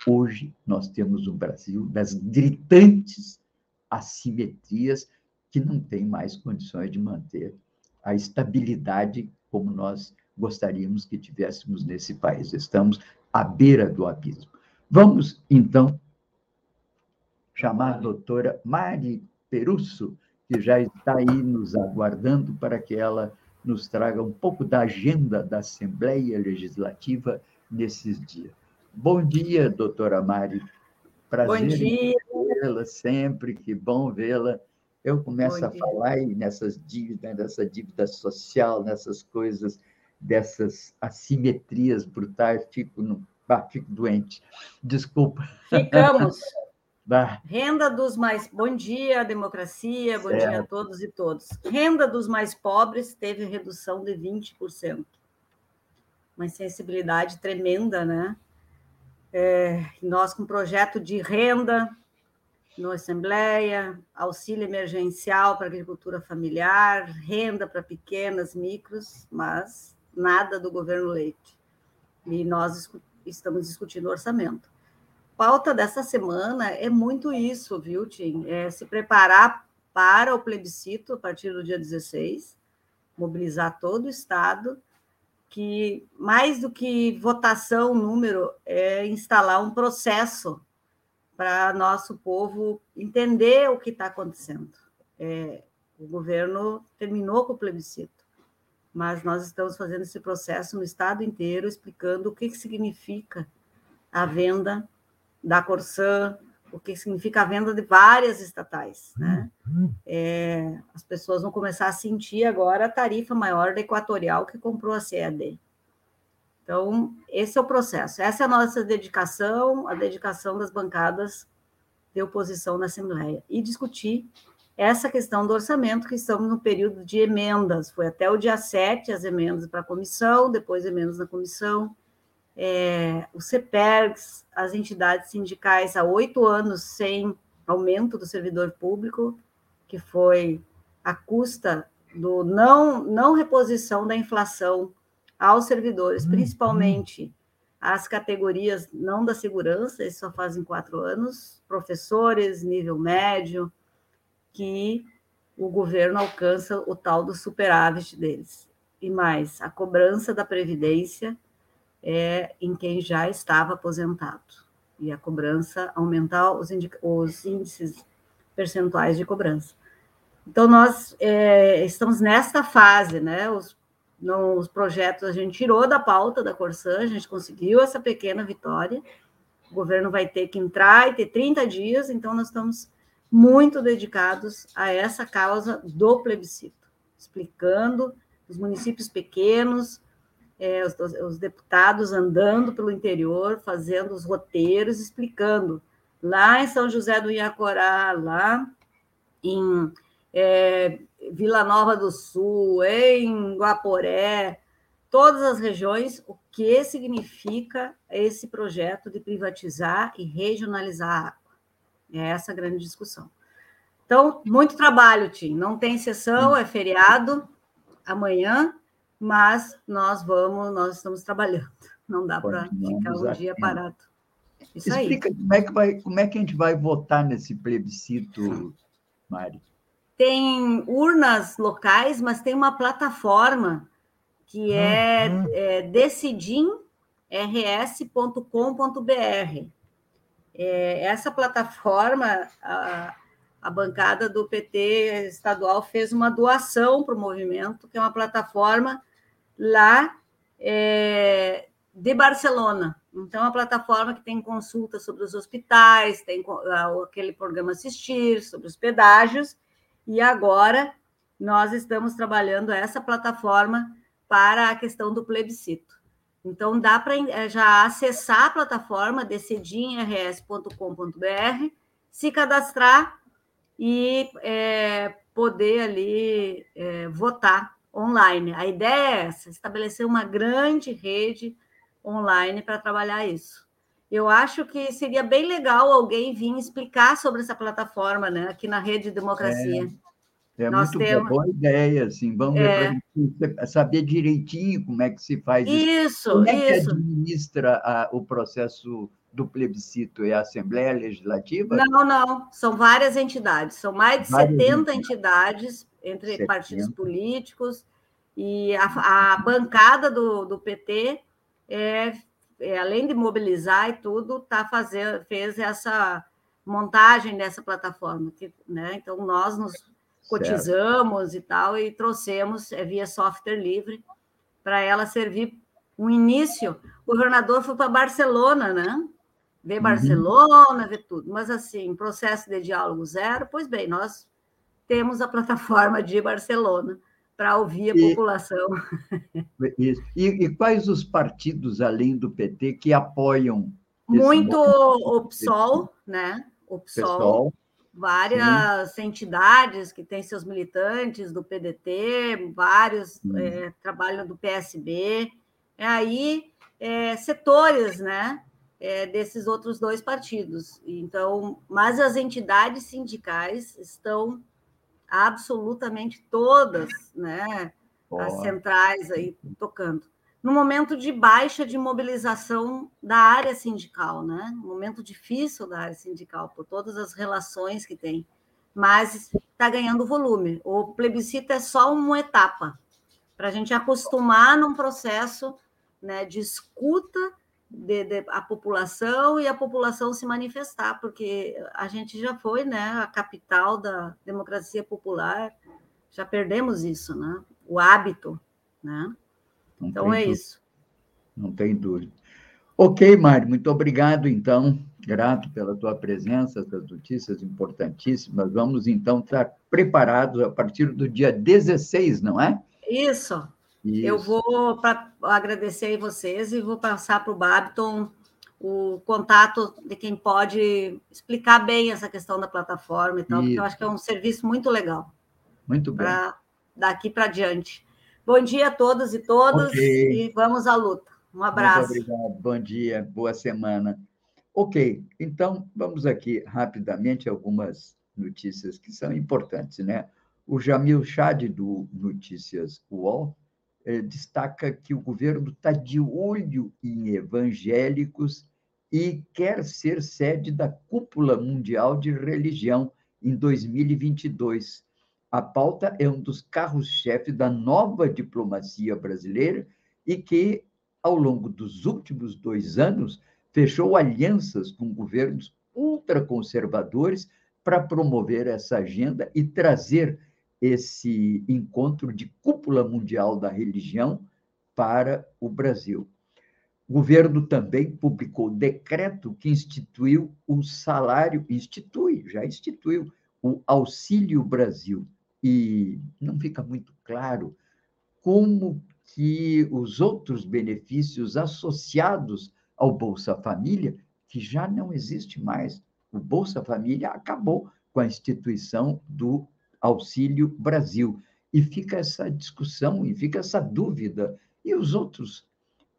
Hoje nós temos um Brasil das gritantes assimetrias que não tem mais condições de manter a estabilidade como nós gostaríamos que tivéssemos nesse país. Estamos à beira do abismo. Vamos, então, chamar a doutora Mari Perusso, que já está aí nos aguardando para que ela nos traga um pouco da agenda da Assembleia Legislativa nesses dias. Bom dia, doutora Mari. Prazer vê-la sempre, que bom vê-la. Eu começo a falar aí nessas dívidas, nessa dívida social, nessas coisas, dessas assimetrias brutais, fico, no, ah, fico doente. Desculpa. Ficamos. Renda dos mais. Bom dia, democracia, bom certo. dia a todos e todos. Renda dos mais pobres teve redução de 20%. Uma sensibilidade tremenda, né? É, nós, com projeto de renda no Assembleia, auxílio emergencial para agricultura familiar, renda para pequenas, micros, mas nada do governo Leite. E nós estamos discutindo orçamento pauta dessa semana é muito isso, viu, Tim? É se preparar para o plebiscito a partir do dia 16, mobilizar todo o Estado, que mais do que votação, número, é instalar um processo para nosso povo entender o que está acontecendo. É, o governo terminou com o plebiscito, mas nós estamos fazendo esse processo no Estado inteiro, explicando o que, que significa a venda da Corsã, o que significa a venda de várias estatais. Né? Uhum. É, as pessoas vão começar a sentir agora a tarifa maior da Equatorial que comprou a CEAD. Então, esse é o processo. Essa é a nossa dedicação, a dedicação das bancadas de oposição na Assembleia. E discutir essa questão do orçamento, que estamos no período de emendas. Foi até o dia 7 as emendas para a comissão, depois emendas na comissão, é, o CEPERGS, as entidades sindicais há oito anos sem aumento do servidor público, que foi a custa do não, não reposição da inflação aos servidores, uhum. principalmente as categorias não da segurança, isso só fazem quatro anos, professores, nível médio, que o governo alcança o tal do superávit deles. E mais, a cobrança da Previdência é em quem já estava aposentado. E a cobrança aumentar os, os índices percentuais de cobrança. Então, nós é, estamos nesta fase, né? Os, nos projetos a gente tirou da pauta da Corsã, a gente conseguiu essa pequena vitória. O governo vai ter que entrar e ter 30 dias, então nós estamos muito dedicados a essa causa do plebiscito, explicando os municípios pequenos, é, os, os, deputados andando pelo interior, fazendo os roteiros, explicando. Lá em São José do Iacorá, lá em é, Vila Nova do Sul, em Guaporé, todas as regiões, o que significa esse projeto de privatizar e regionalizar a água. É essa a grande discussão. Então, muito trabalho, Tim. Não tem sessão, é feriado amanhã, mas nós vamos, nós estamos trabalhando. Não dá para ficar um dia parado. Isso Explica aí. Como, é que vai, como é que a gente vai votar nesse plebiscito, Mari? tem urnas locais, mas tem uma plataforma que é, uhum. é decidim.rs.com.br. É, essa plataforma, a, a bancada do PT estadual fez uma doação para o movimento, que é uma plataforma lá é, de Barcelona. Então, é a plataforma que tem consulta sobre os hospitais, tem aquele programa Assistir, sobre os pedágios, e agora nós estamos trabalhando essa plataforma para a questão do plebiscito. Então, dá para eh, já acessar a plataforma decidimrs.com.br, se cadastrar e é, poder ali é, votar online. A ideia é essa: estabelecer uma grande rede online para trabalhar isso. Eu acho que seria bem legal alguém vir explicar sobre essa plataforma, né, aqui na Rede Democracia. É. É muito temos... boa ideia, assim. Vamos é... saber direitinho como é que se faz isso. Isso, como é isso. que administra a, o processo do plebiscito? É a Assembleia Legislativa? Não, não. São várias entidades. São mais de várias 70 entidades, entidades entre 70. partidos políticos. E a, a bancada do, do PT, é, é, além de mobilizar e tudo, tá fazendo, fez essa montagem dessa plataforma. Que, né? Então, nós nos cotizamos certo. e tal, e trouxemos é, via software livre para ela servir um início. O governador foi para Barcelona, né? Ver uhum. Barcelona, ver tudo. Mas, assim, processo de diálogo zero, pois bem, nós temos a plataforma de Barcelona para ouvir a e, população. E, e, quais os partidos, além do PT, que apoiam? Muito o PSOL, né? O PSOL, PSOL várias Sim. entidades que têm seus militantes do PDT, vários é, trabalham do PSB, é aí é, setores, né, é, desses outros dois partidos. Então, mas as entidades sindicais estão absolutamente todas, né, as centrais aí tocando no momento de baixa de mobilização da área sindical, né? Momento difícil da área sindical, por todas as relações que tem, mas está ganhando volume. O plebiscito é só uma etapa para a gente acostumar num processo né, de escuta de, de, a população e a população se manifestar, porque a gente já foi né, a capital da democracia popular, já perdemos isso, né? O hábito, né? Não então é dúvida. isso. Não tem dúvida. Ok, Mário, muito obrigado, então. Grato pela tua presença, essas notícias importantíssimas. Vamos, então, estar preparados a partir do dia 16, não é? Isso. Isso. Eu vou pra, agradecer a vocês e vou passar para o Babiton o contato de quem pode explicar bem essa questão da plataforma e tal, Isso. porque eu acho que é um serviço muito legal. Muito bem. Daqui para diante. Bom dia a todos e todas okay. e vamos à luta. Um abraço. Muito obrigado. Bom dia, boa semana. Ok, então vamos aqui rapidamente algumas notícias que são importantes, né? O Jamil Chad, do Notícias UOL, destaca que o governo está de olho em evangélicos e quer ser sede da Cúpula Mundial de Religião em 2022. A pauta é um dos carros-chefe da nova diplomacia brasileira e que, ao longo dos últimos dois anos, fechou alianças com governos ultraconservadores para promover essa agenda e trazer esse encontro de cúpula mundial da religião para o Brasil. O governo também publicou decreto que instituiu o salário, institui, já instituiu o Auxílio Brasil, e não fica muito claro como que os outros benefícios associados ao Bolsa Família, que já não existe mais. O Bolsa Família acabou com a instituição do Auxílio Brasil. E fica essa discussão, e fica essa dúvida. E os outros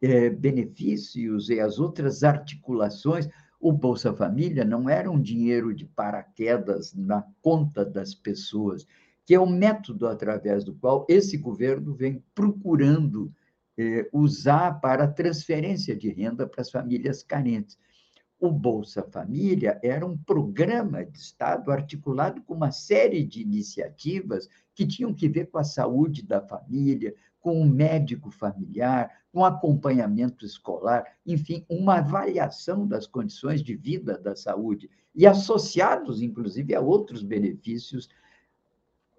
é, benefícios e as outras articulações? O Bolsa Família não era um dinheiro de paraquedas na conta das pessoas, que é o método através do qual esse governo vem procurando eh, usar para transferência de renda para as famílias carentes. O Bolsa Família era um programa de Estado articulado com uma série de iniciativas que tinham que ver com a saúde da família, com o médico familiar, com acompanhamento escolar, enfim, uma avaliação das condições de vida da saúde e associados, inclusive, a outros benefícios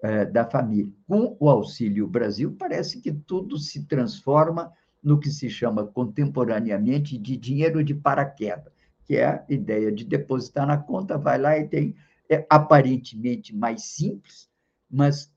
eh, da família. Com o Auxílio Brasil, parece que tudo se transforma no que se chama contemporaneamente de dinheiro de paraquedas que é a ideia de depositar na conta, vai lá e tem, é aparentemente mais simples, mas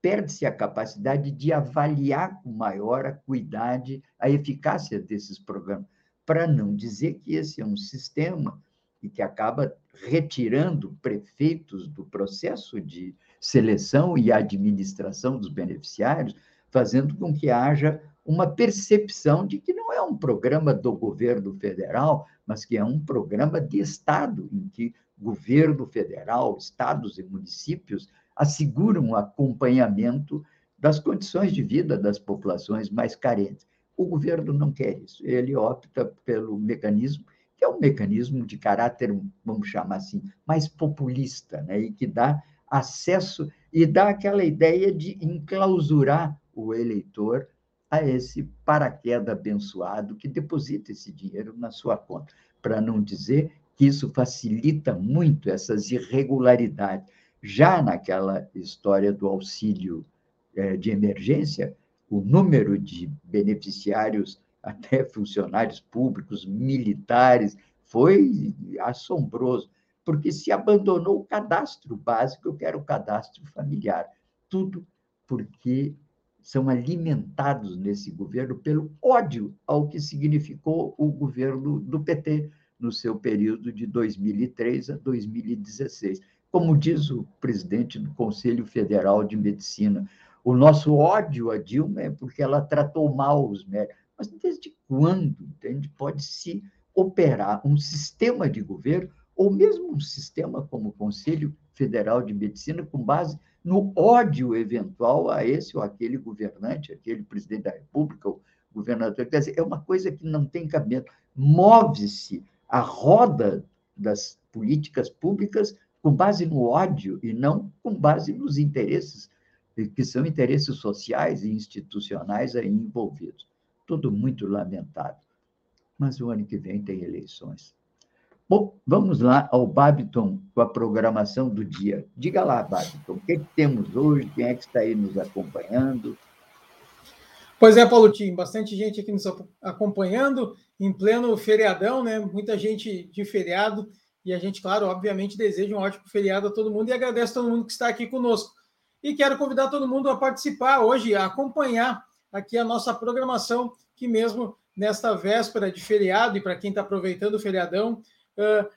perde-se a capacidade de avaliar com maior acuidade a eficácia desses programas, para não dizer que esse é um sistema e que acaba retirando prefeitos do processo de seleção e administração dos beneficiários, fazendo com que haja uma percepção de que não é um programa do governo federal, mas que é um programa de Estado, em que governo federal, estados e municípios asseguram o acompanhamento das condições de vida das populações mais carentes. O governo não quer isso, ele opta pelo mecanismo, que é um mecanismo de caráter, vamos chamar assim, mais populista, né? e que dá acesso e dá aquela ideia de enclausurar o eleitor a esse paraquedas abençoado que deposita esse dinheiro na sua conta, para não dizer que isso facilita muito essas irregularidades. Já naquela história do auxílio é, de emergência, o número de beneficiários, até funcionários públicos, militares, foi assombroso, porque se abandonou o cadastro básico, eu quero o cadastro familiar. Tudo porque são alimentados nesse governo pelo ódio ao que significou o governo do PT no seu período de 2003 a 2016. Como diz o presidente do Conselho Federal de Medicina, o nosso ódio a Dilma é porque ela tratou mal os médicos. Mas desde quando, entende, pode se operar um sistema de governo ou mesmo um sistema como o Conselho Federal de Medicina com base no ódio eventual a esse ou aquele governante, aquele presidente da República, o governador. Quer dizer, é uma coisa que não tem cabimento. Move-se a roda das políticas públicas com base no ódio e não com base nos interesses, que são interesses sociais e institucionais aí envolvidos. Tudo muito lamentável. Mas o ano que vem tem eleições. Bom, vamos lá ao Babiton com a programação do dia. Diga lá, Babiton, o que, é que temos hoje? Quem é que está aí nos acompanhando? Pois é, Paulo Tim, bastante gente aqui nos acompanhando em pleno feriadão, né? Muita gente de feriado e a gente, claro, obviamente deseja um ótimo feriado a todo mundo e agradece a todo mundo que está aqui conosco. E quero convidar todo mundo a participar hoje, a acompanhar aqui a nossa programação, que mesmo nesta véspera de feriado e para quem está aproveitando o feriadão,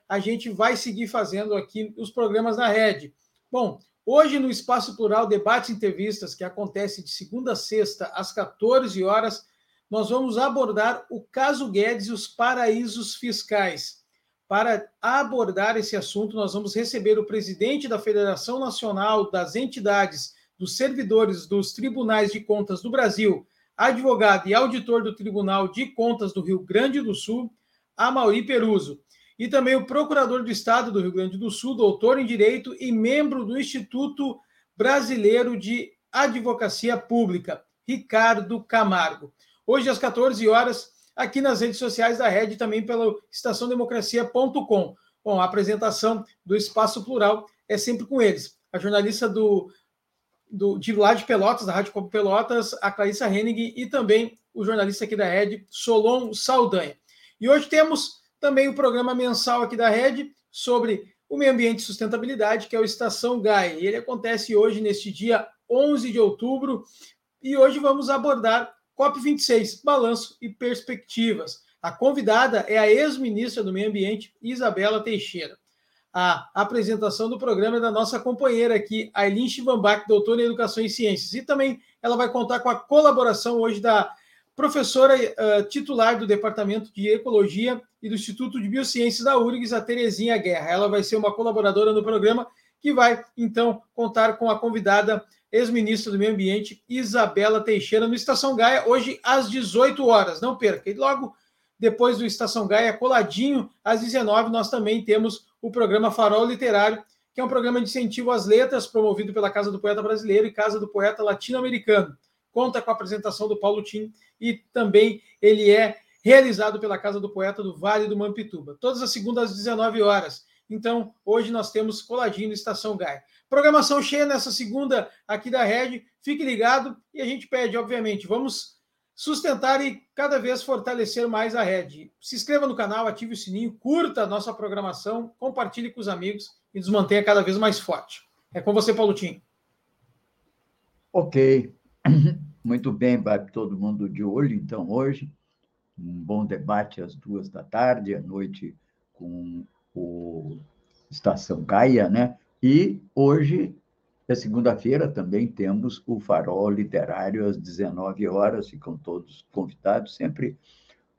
a gente vai seguir fazendo aqui os programas da rede. Bom, hoje no Espaço Plural Debates e Entrevistas, que acontece de segunda a sexta, às 14 horas, nós vamos abordar o caso Guedes e os paraísos fiscais. Para abordar esse assunto, nós vamos receber o presidente da Federação Nacional das Entidades dos Servidores dos Tribunais de Contas do Brasil, advogado e auditor do Tribunal de Contas do Rio Grande do Sul, Amauri Peruso e também o procurador do Estado do Rio Grande do Sul, doutor em Direito e membro do Instituto Brasileiro de Advocacia Pública, Ricardo Camargo. Hoje, às 14 horas, aqui nas redes sociais da Rede, também pelo estaçãodemocracia.com. Bom, a apresentação do Espaço Plural é sempre com eles. A jornalista do, do, de lá de Pelotas, da Rádio Copo Pelotas, a Clarissa Henning, e também o jornalista aqui da Rede, Solon Saldanha. E hoje temos também o programa mensal aqui da Rede sobre o meio ambiente e sustentabilidade, que é o Estação Gaia. Ele acontece hoje, neste dia 11 de outubro, e hoje vamos abordar COP26, balanço e perspectivas. A convidada é a ex-ministra do Meio Ambiente, Isabela Teixeira. A apresentação do programa é da nossa companheira aqui, Aileen Chivambach, doutora em Educação e Ciências. E também ela vai contar com a colaboração hoje da professora uh, titular do Departamento de Ecologia e do Instituto de Biociências da URGS, a Terezinha Guerra. Ela vai ser uma colaboradora no programa que vai, então, contar com a convidada ex-ministra do Meio Ambiente, Isabela Teixeira, no Estação Gaia, hoje às 18 horas. Não perca. E logo depois do Estação Gaia, coladinho às 19 nós também temos o programa Farol Literário, que é um programa de incentivo às letras promovido pela Casa do Poeta Brasileiro e Casa do Poeta Latino-Americano. Conta com a apresentação do Paulo Tim e também ele é realizado pela Casa do Poeta do Vale do Mampituba, todas as segundas às 19 horas. Então, hoje nós temos coladinho no Estação Gaia. Programação cheia nessa segunda aqui da Rede. Fique ligado e a gente pede, obviamente, vamos sustentar e cada vez fortalecer mais a rede. Se inscreva no canal, ative o sininho, curta a nossa programação, compartilhe com os amigos e nos mantenha cada vez mais forte. É com você, Paulo Tim. Ok. Muito bem, vai todo mundo de olho, então, hoje. Um bom debate às duas da tarde, à noite com o Estação Gaia, né? E hoje é segunda-feira, também temos o Farol Literário às 19 horas, ficam todos convidados, sempre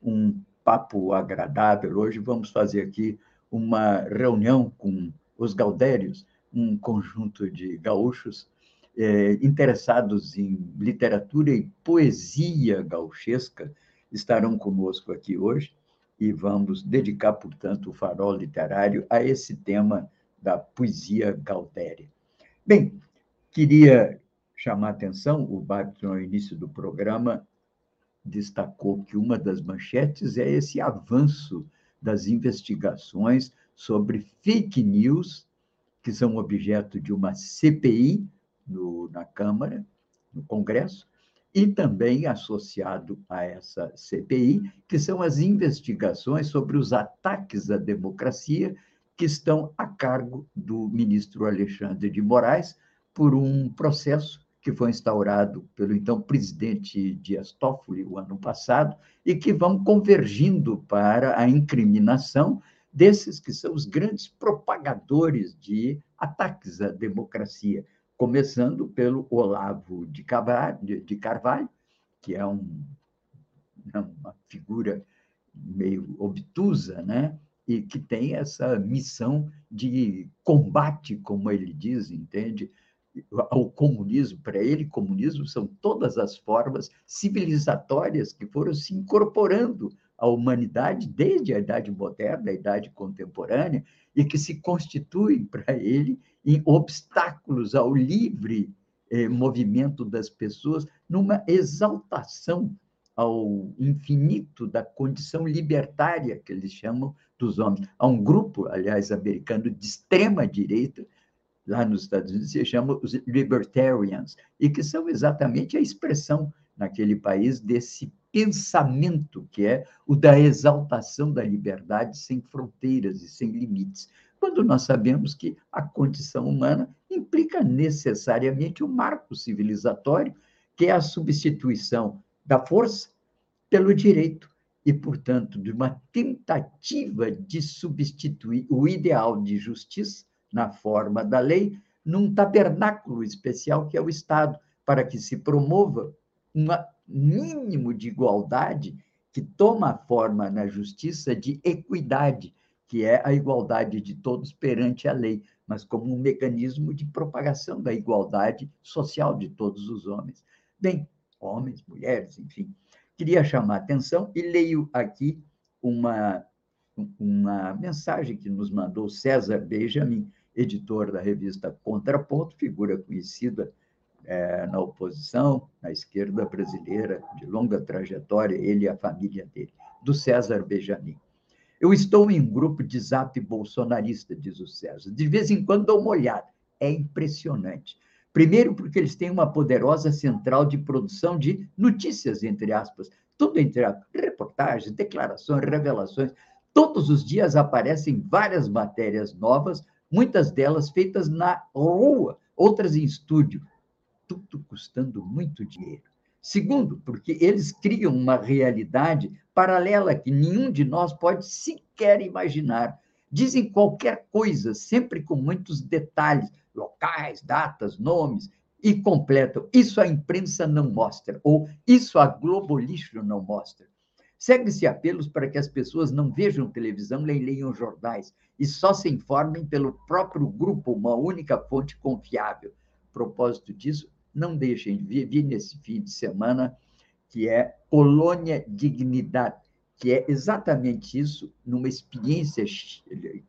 um papo agradável. Hoje vamos fazer aqui uma reunião com os Gaudérios, um conjunto de gaúchos é, interessados em literatura e poesia gauchesca, estarão conosco aqui hoje e vamos dedicar, portanto, o farol literário a esse tema da poesia gaudéria. Bem, queria chamar atenção, o Barbie, no início do programa, destacou que uma das manchetes é esse avanço das investigações sobre fake news, que são objeto de uma CPI no, na Câmara, no Congresso, e também associado a essa CPI, que são as investigações sobre os ataques à democracia que estão a cargo do ministro Alexandre de Moraes por um processo que foi instaurado pelo então presidente Dias Toffoli o ano passado e que vão convergindo para a incriminação desses que são os grandes propagadores de ataques à democracia, começando pelo Olavo de Carvalho, que é um, uma figura meio obtusa, né? e que tem essa missão de combate, como ele diz, entende? Ao comunismo. Para ele, comunismo são todas as formas civilizatórias que foram se incorporando à humanidade desde a Idade Moderna, a Idade Contemporânea, e que se constituem para ele em obstáculos ao livre eh, movimento das pessoas, numa exaltação ao infinito da condição libertária que eles chamam dos homens. Há um grupo, aliás, americano de extrema direita, lá nos Estados Unidos, se chama os libertarians, e que são exatamente a expressão naquele país desse pensamento que é o da exaltação da liberdade sem fronteiras e sem limites. Quando nós sabemos que a condição humana implica necessariamente um marco civilizatório, que é a substituição da força pelo direito, e, portanto, de uma tentativa de substituir o ideal de justiça na forma da lei num tabernáculo especial que é o Estado, para que se promova um mínimo de igualdade que toma a forma na justiça de equidade, que é a igualdade de todos perante a lei, mas como um mecanismo de propagação da igualdade social de todos os homens. Bem, homens, mulheres, enfim queria chamar a atenção e leio aqui uma, uma mensagem que nos mandou César Benjamin, editor da revista Contraponto, figura conhecida é, na oposição, na esquerda brasileira, de longa trajetória, ele e a família dele, do César Benjamin. Eu estou em um grupo de zap bolsonarista, diz o César. De vez em quando dou uma olhada. É impressionante. Primeiro, porque eles têm uma poderosa central de produção de notícias, entre aspas, tudo entre reportagens, declarações, revelações. Todos os dias aparecem várias matérias novas, muitas delas feitas na rua, outras em estúdio, tudo custando muito dinheiro. Segundo, porque eles criam uma realidade paralela que nenhum de nós pode sequer imaginar. Dizem qualquer coisa, sempre com muitos detalhes, locais, datas, nomes, e completam. Isso a imprensa não mostra, ou isso a Globo Lixo não mostra. Segue-se apelos para que as pessoas não vejam televisão nem leiam jornais e só se informem pelo próprio grupo, uma única fonte confiável. A propósito disso, não deixem de vir nesse fim de semana, que é Colônia Dignidade, que é exatamente isso, numa experiência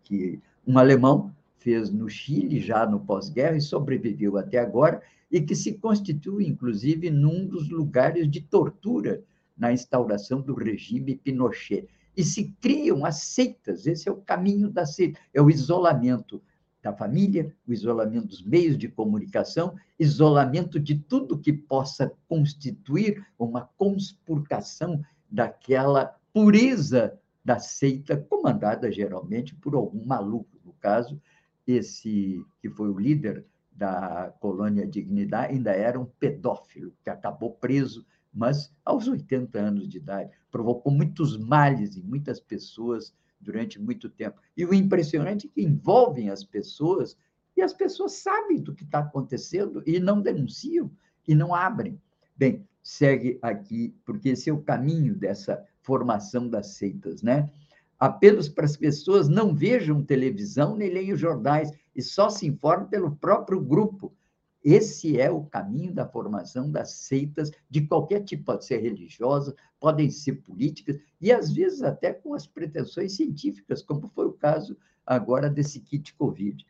que um alemão fez no Chile, já no pós-guerra, e sobreviveu até agora, e que se constitui, inclusive, num dos lugares de tortura na instauração do regime Pinochet. E se criam as seitas, esse é o caminho da seita, é o isolamento da família, o isolamento dos meios de comunicação, isolamento de tudo que possa constituir uma conspurcação daquela pureza da seita, comandada geralmente por algum maluco. No caso, esse que foi o líder da colônia Dignidade ainda era um pedófilo, que acabou preso, mas aos 80 anos de idade. Provocou muitos males em muitas pessoas durante muito tempo. E o impressionante é que envolvem as pessoas e as pessoas sabem do que está acontecendo e não denunciam e não abrem. Bem, segue aqui, porque esse é o caminho dessa formação das seitas, né? Apelos para as pessoas não vejam televisão nem leiam jornais e só se informem pelo próprio grupo. Esse é o caminho da formação das seitas de qualquer tipo, pode ser religiosa, podem ser políticas, e às vezes até com as pretensões científicas, como foi o caso agora desse kit Covid.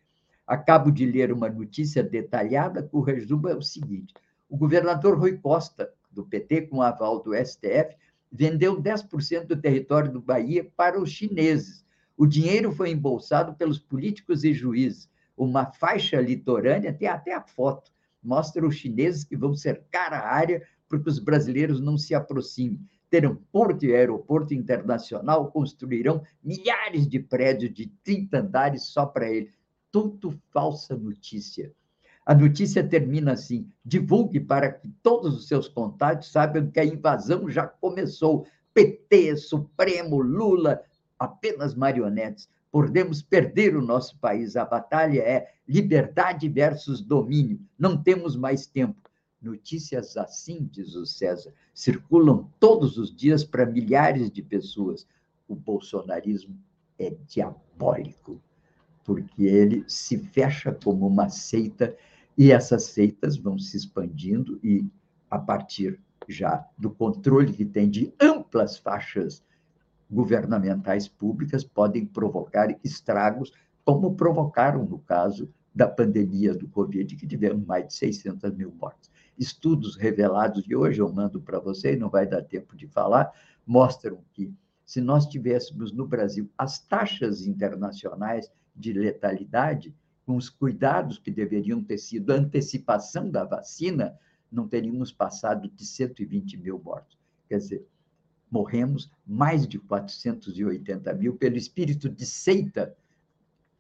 Acabo de ler uma notícia detalhada, que o resumo é o seguinte: o governador Rui Costa, do PT, com aval do STF, vendeu 10% do território do Bahia para os chineses. O dinheiro foi embolsado pelos políticos e juízes uma faixa litorânea, tem até a foto, mostra os chineses que vão cercar a área para que os brasileiros não se aproximem. Terão porto e aeroporto internacional, construirão milhares de prédios de 30 andares só para ele. Tudo falsa notícia. A notícia termina assim: divulgue para que todos os seus contatos saibam que a invasão já começou. PT, Supremo, Lula, apenas marionetes podemos perder o nosso país. A batalha é liberdade versus domínio. Não temos mais tempo. Notícias assim, diz o César, circulam todos os dias para milhares de pessoas. O bolsonarismo é diabólico, porque ele se fecha como uma seita e essas seitas vão se expandindo e, a partir já do controle que tem de amplas faixas governamentais públicas podem provocar estragos, como provocaram no caso da pandemia do Covid, que tivemos mais de 600 mil mortes. Estudos revelados, e hoje eu mando para vocês, não vai dar tempo de falar, mostram que se nós tivéssemos no Brasil as taxas internacionais de letalidade, com os cuidados que deveriam ter sido a antecipação da vacina, não teríamos passado de 120 mil mortos. Quer dizer, morremos mais de 480 mil pelo espírito de seita,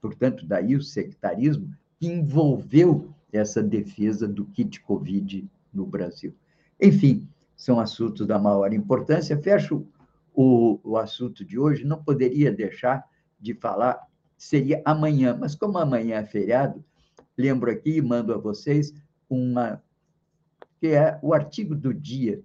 portanto, daí o sectarismo, que envolveu essa defesa do kit Covid no Brasil. Enfim, são assuntos da maior importância. Fecho o, o assunto de hoje, não poderia deixar de falar, seria amanhã, mas como amanhã é feriado, lembro aqui e mando a vocês uma que é o artigo do dia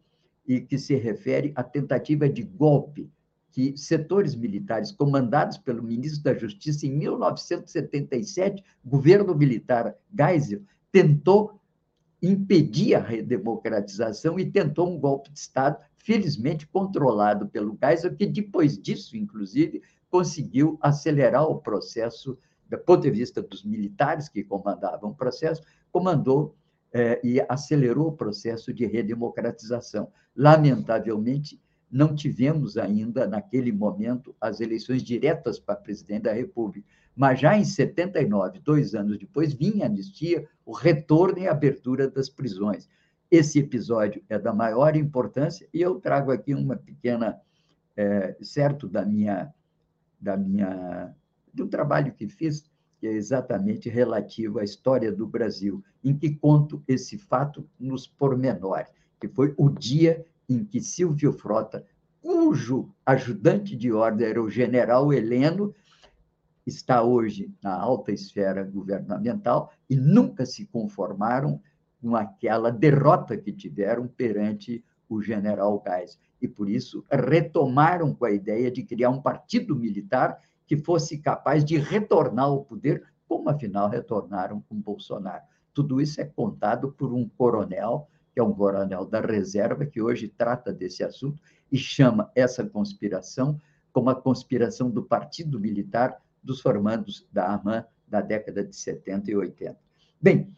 e que se refere à tentativa de golpe que setores militares comandados pelo ministro da Justiça em 1977, governo militar Geisel, tentou impedir a redemocratização e tentou um golpe de Estado, felizmente controlado pelo Geisel, que depois disso, inclusive, conseguiu acelerar o processo, do ponto de vista dos militares que comandavam o processo, comandou é, e acelerou o processo de redemocratização. Lamentavelmente, não tivemos ainda, naquele momento, as eleições diretas para presidente da República. Mas já em 79, dois anos depois, vinha a anistia, o retorno e a abertura das prisões. Esse episódio é da maior importância e eu trago aqui uma pequena, é, certo da minha, da minha, do trabalho que fiz, que é exatamente relativo à história do Brasil, em que conto esse fato nos pormenores, que foi o dia em que Silvio Frota, cujo ajudante de ordem era o general Heleno, está hoje na alta esfera governamental e nunca se conformaram com aquela derrota que tiveram perante o general Gás. E por isso retomaram com a ideia de criar um partido militar que fosse capaz de retornar ao poder, como afinal retornaram com Bolsonaro. Tudo isso é contado por um coronel que é um coronel da reserva, que hoje trata desse assunto e chama essa conspiração como a conspiração do Partido Militar dos formandos da AMAN da década de 70 e 80. Bem,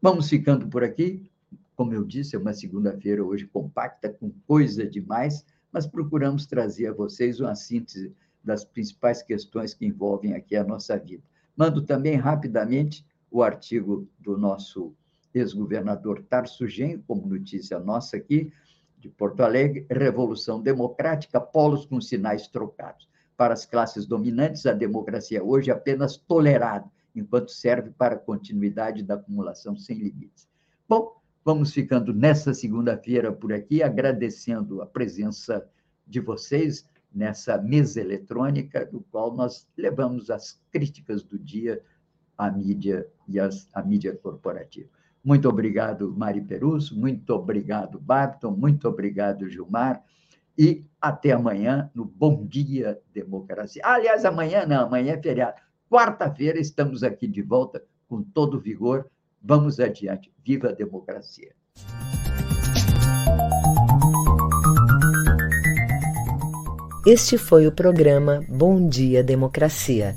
vamos ficando por aqui. Como eu disse, é uma segunda-feira hoje compacta, com coisa demais, mas procuramos trazer a vocês uma síntese das principais questões que envolvem aqui a nossa vida. Mando também rapidamente o artigo do nosso ex-governador Tarso Genro, como notícia nossa aqui, de Porto Alegre, Revolução Democrática, polos com sinais trocados. Para as classes dominantes, a democracia hoje é apenas tolerada, enquanto serve para a continuidade da acumulação sem limites. Bom, vamos ficando nessa segunda-feira por aqui, agradecendo a presença de vocês nessa mesa eletrônica, do qual nós levamos as críticas do dia à mídia e à mídia corporativa. Muito obrigado, Mari Peruso, muito obrigado, Babton, muito obrigado, Gilmar, e até amanhã no Bom Dia Democracia. aliás, amanhã não, amanhã é feriado. Quarta-feira estamos aqui de volta com todo vigor. Vamos adiante. Viva a democracia! Este foi o programa Bom Dia Democracia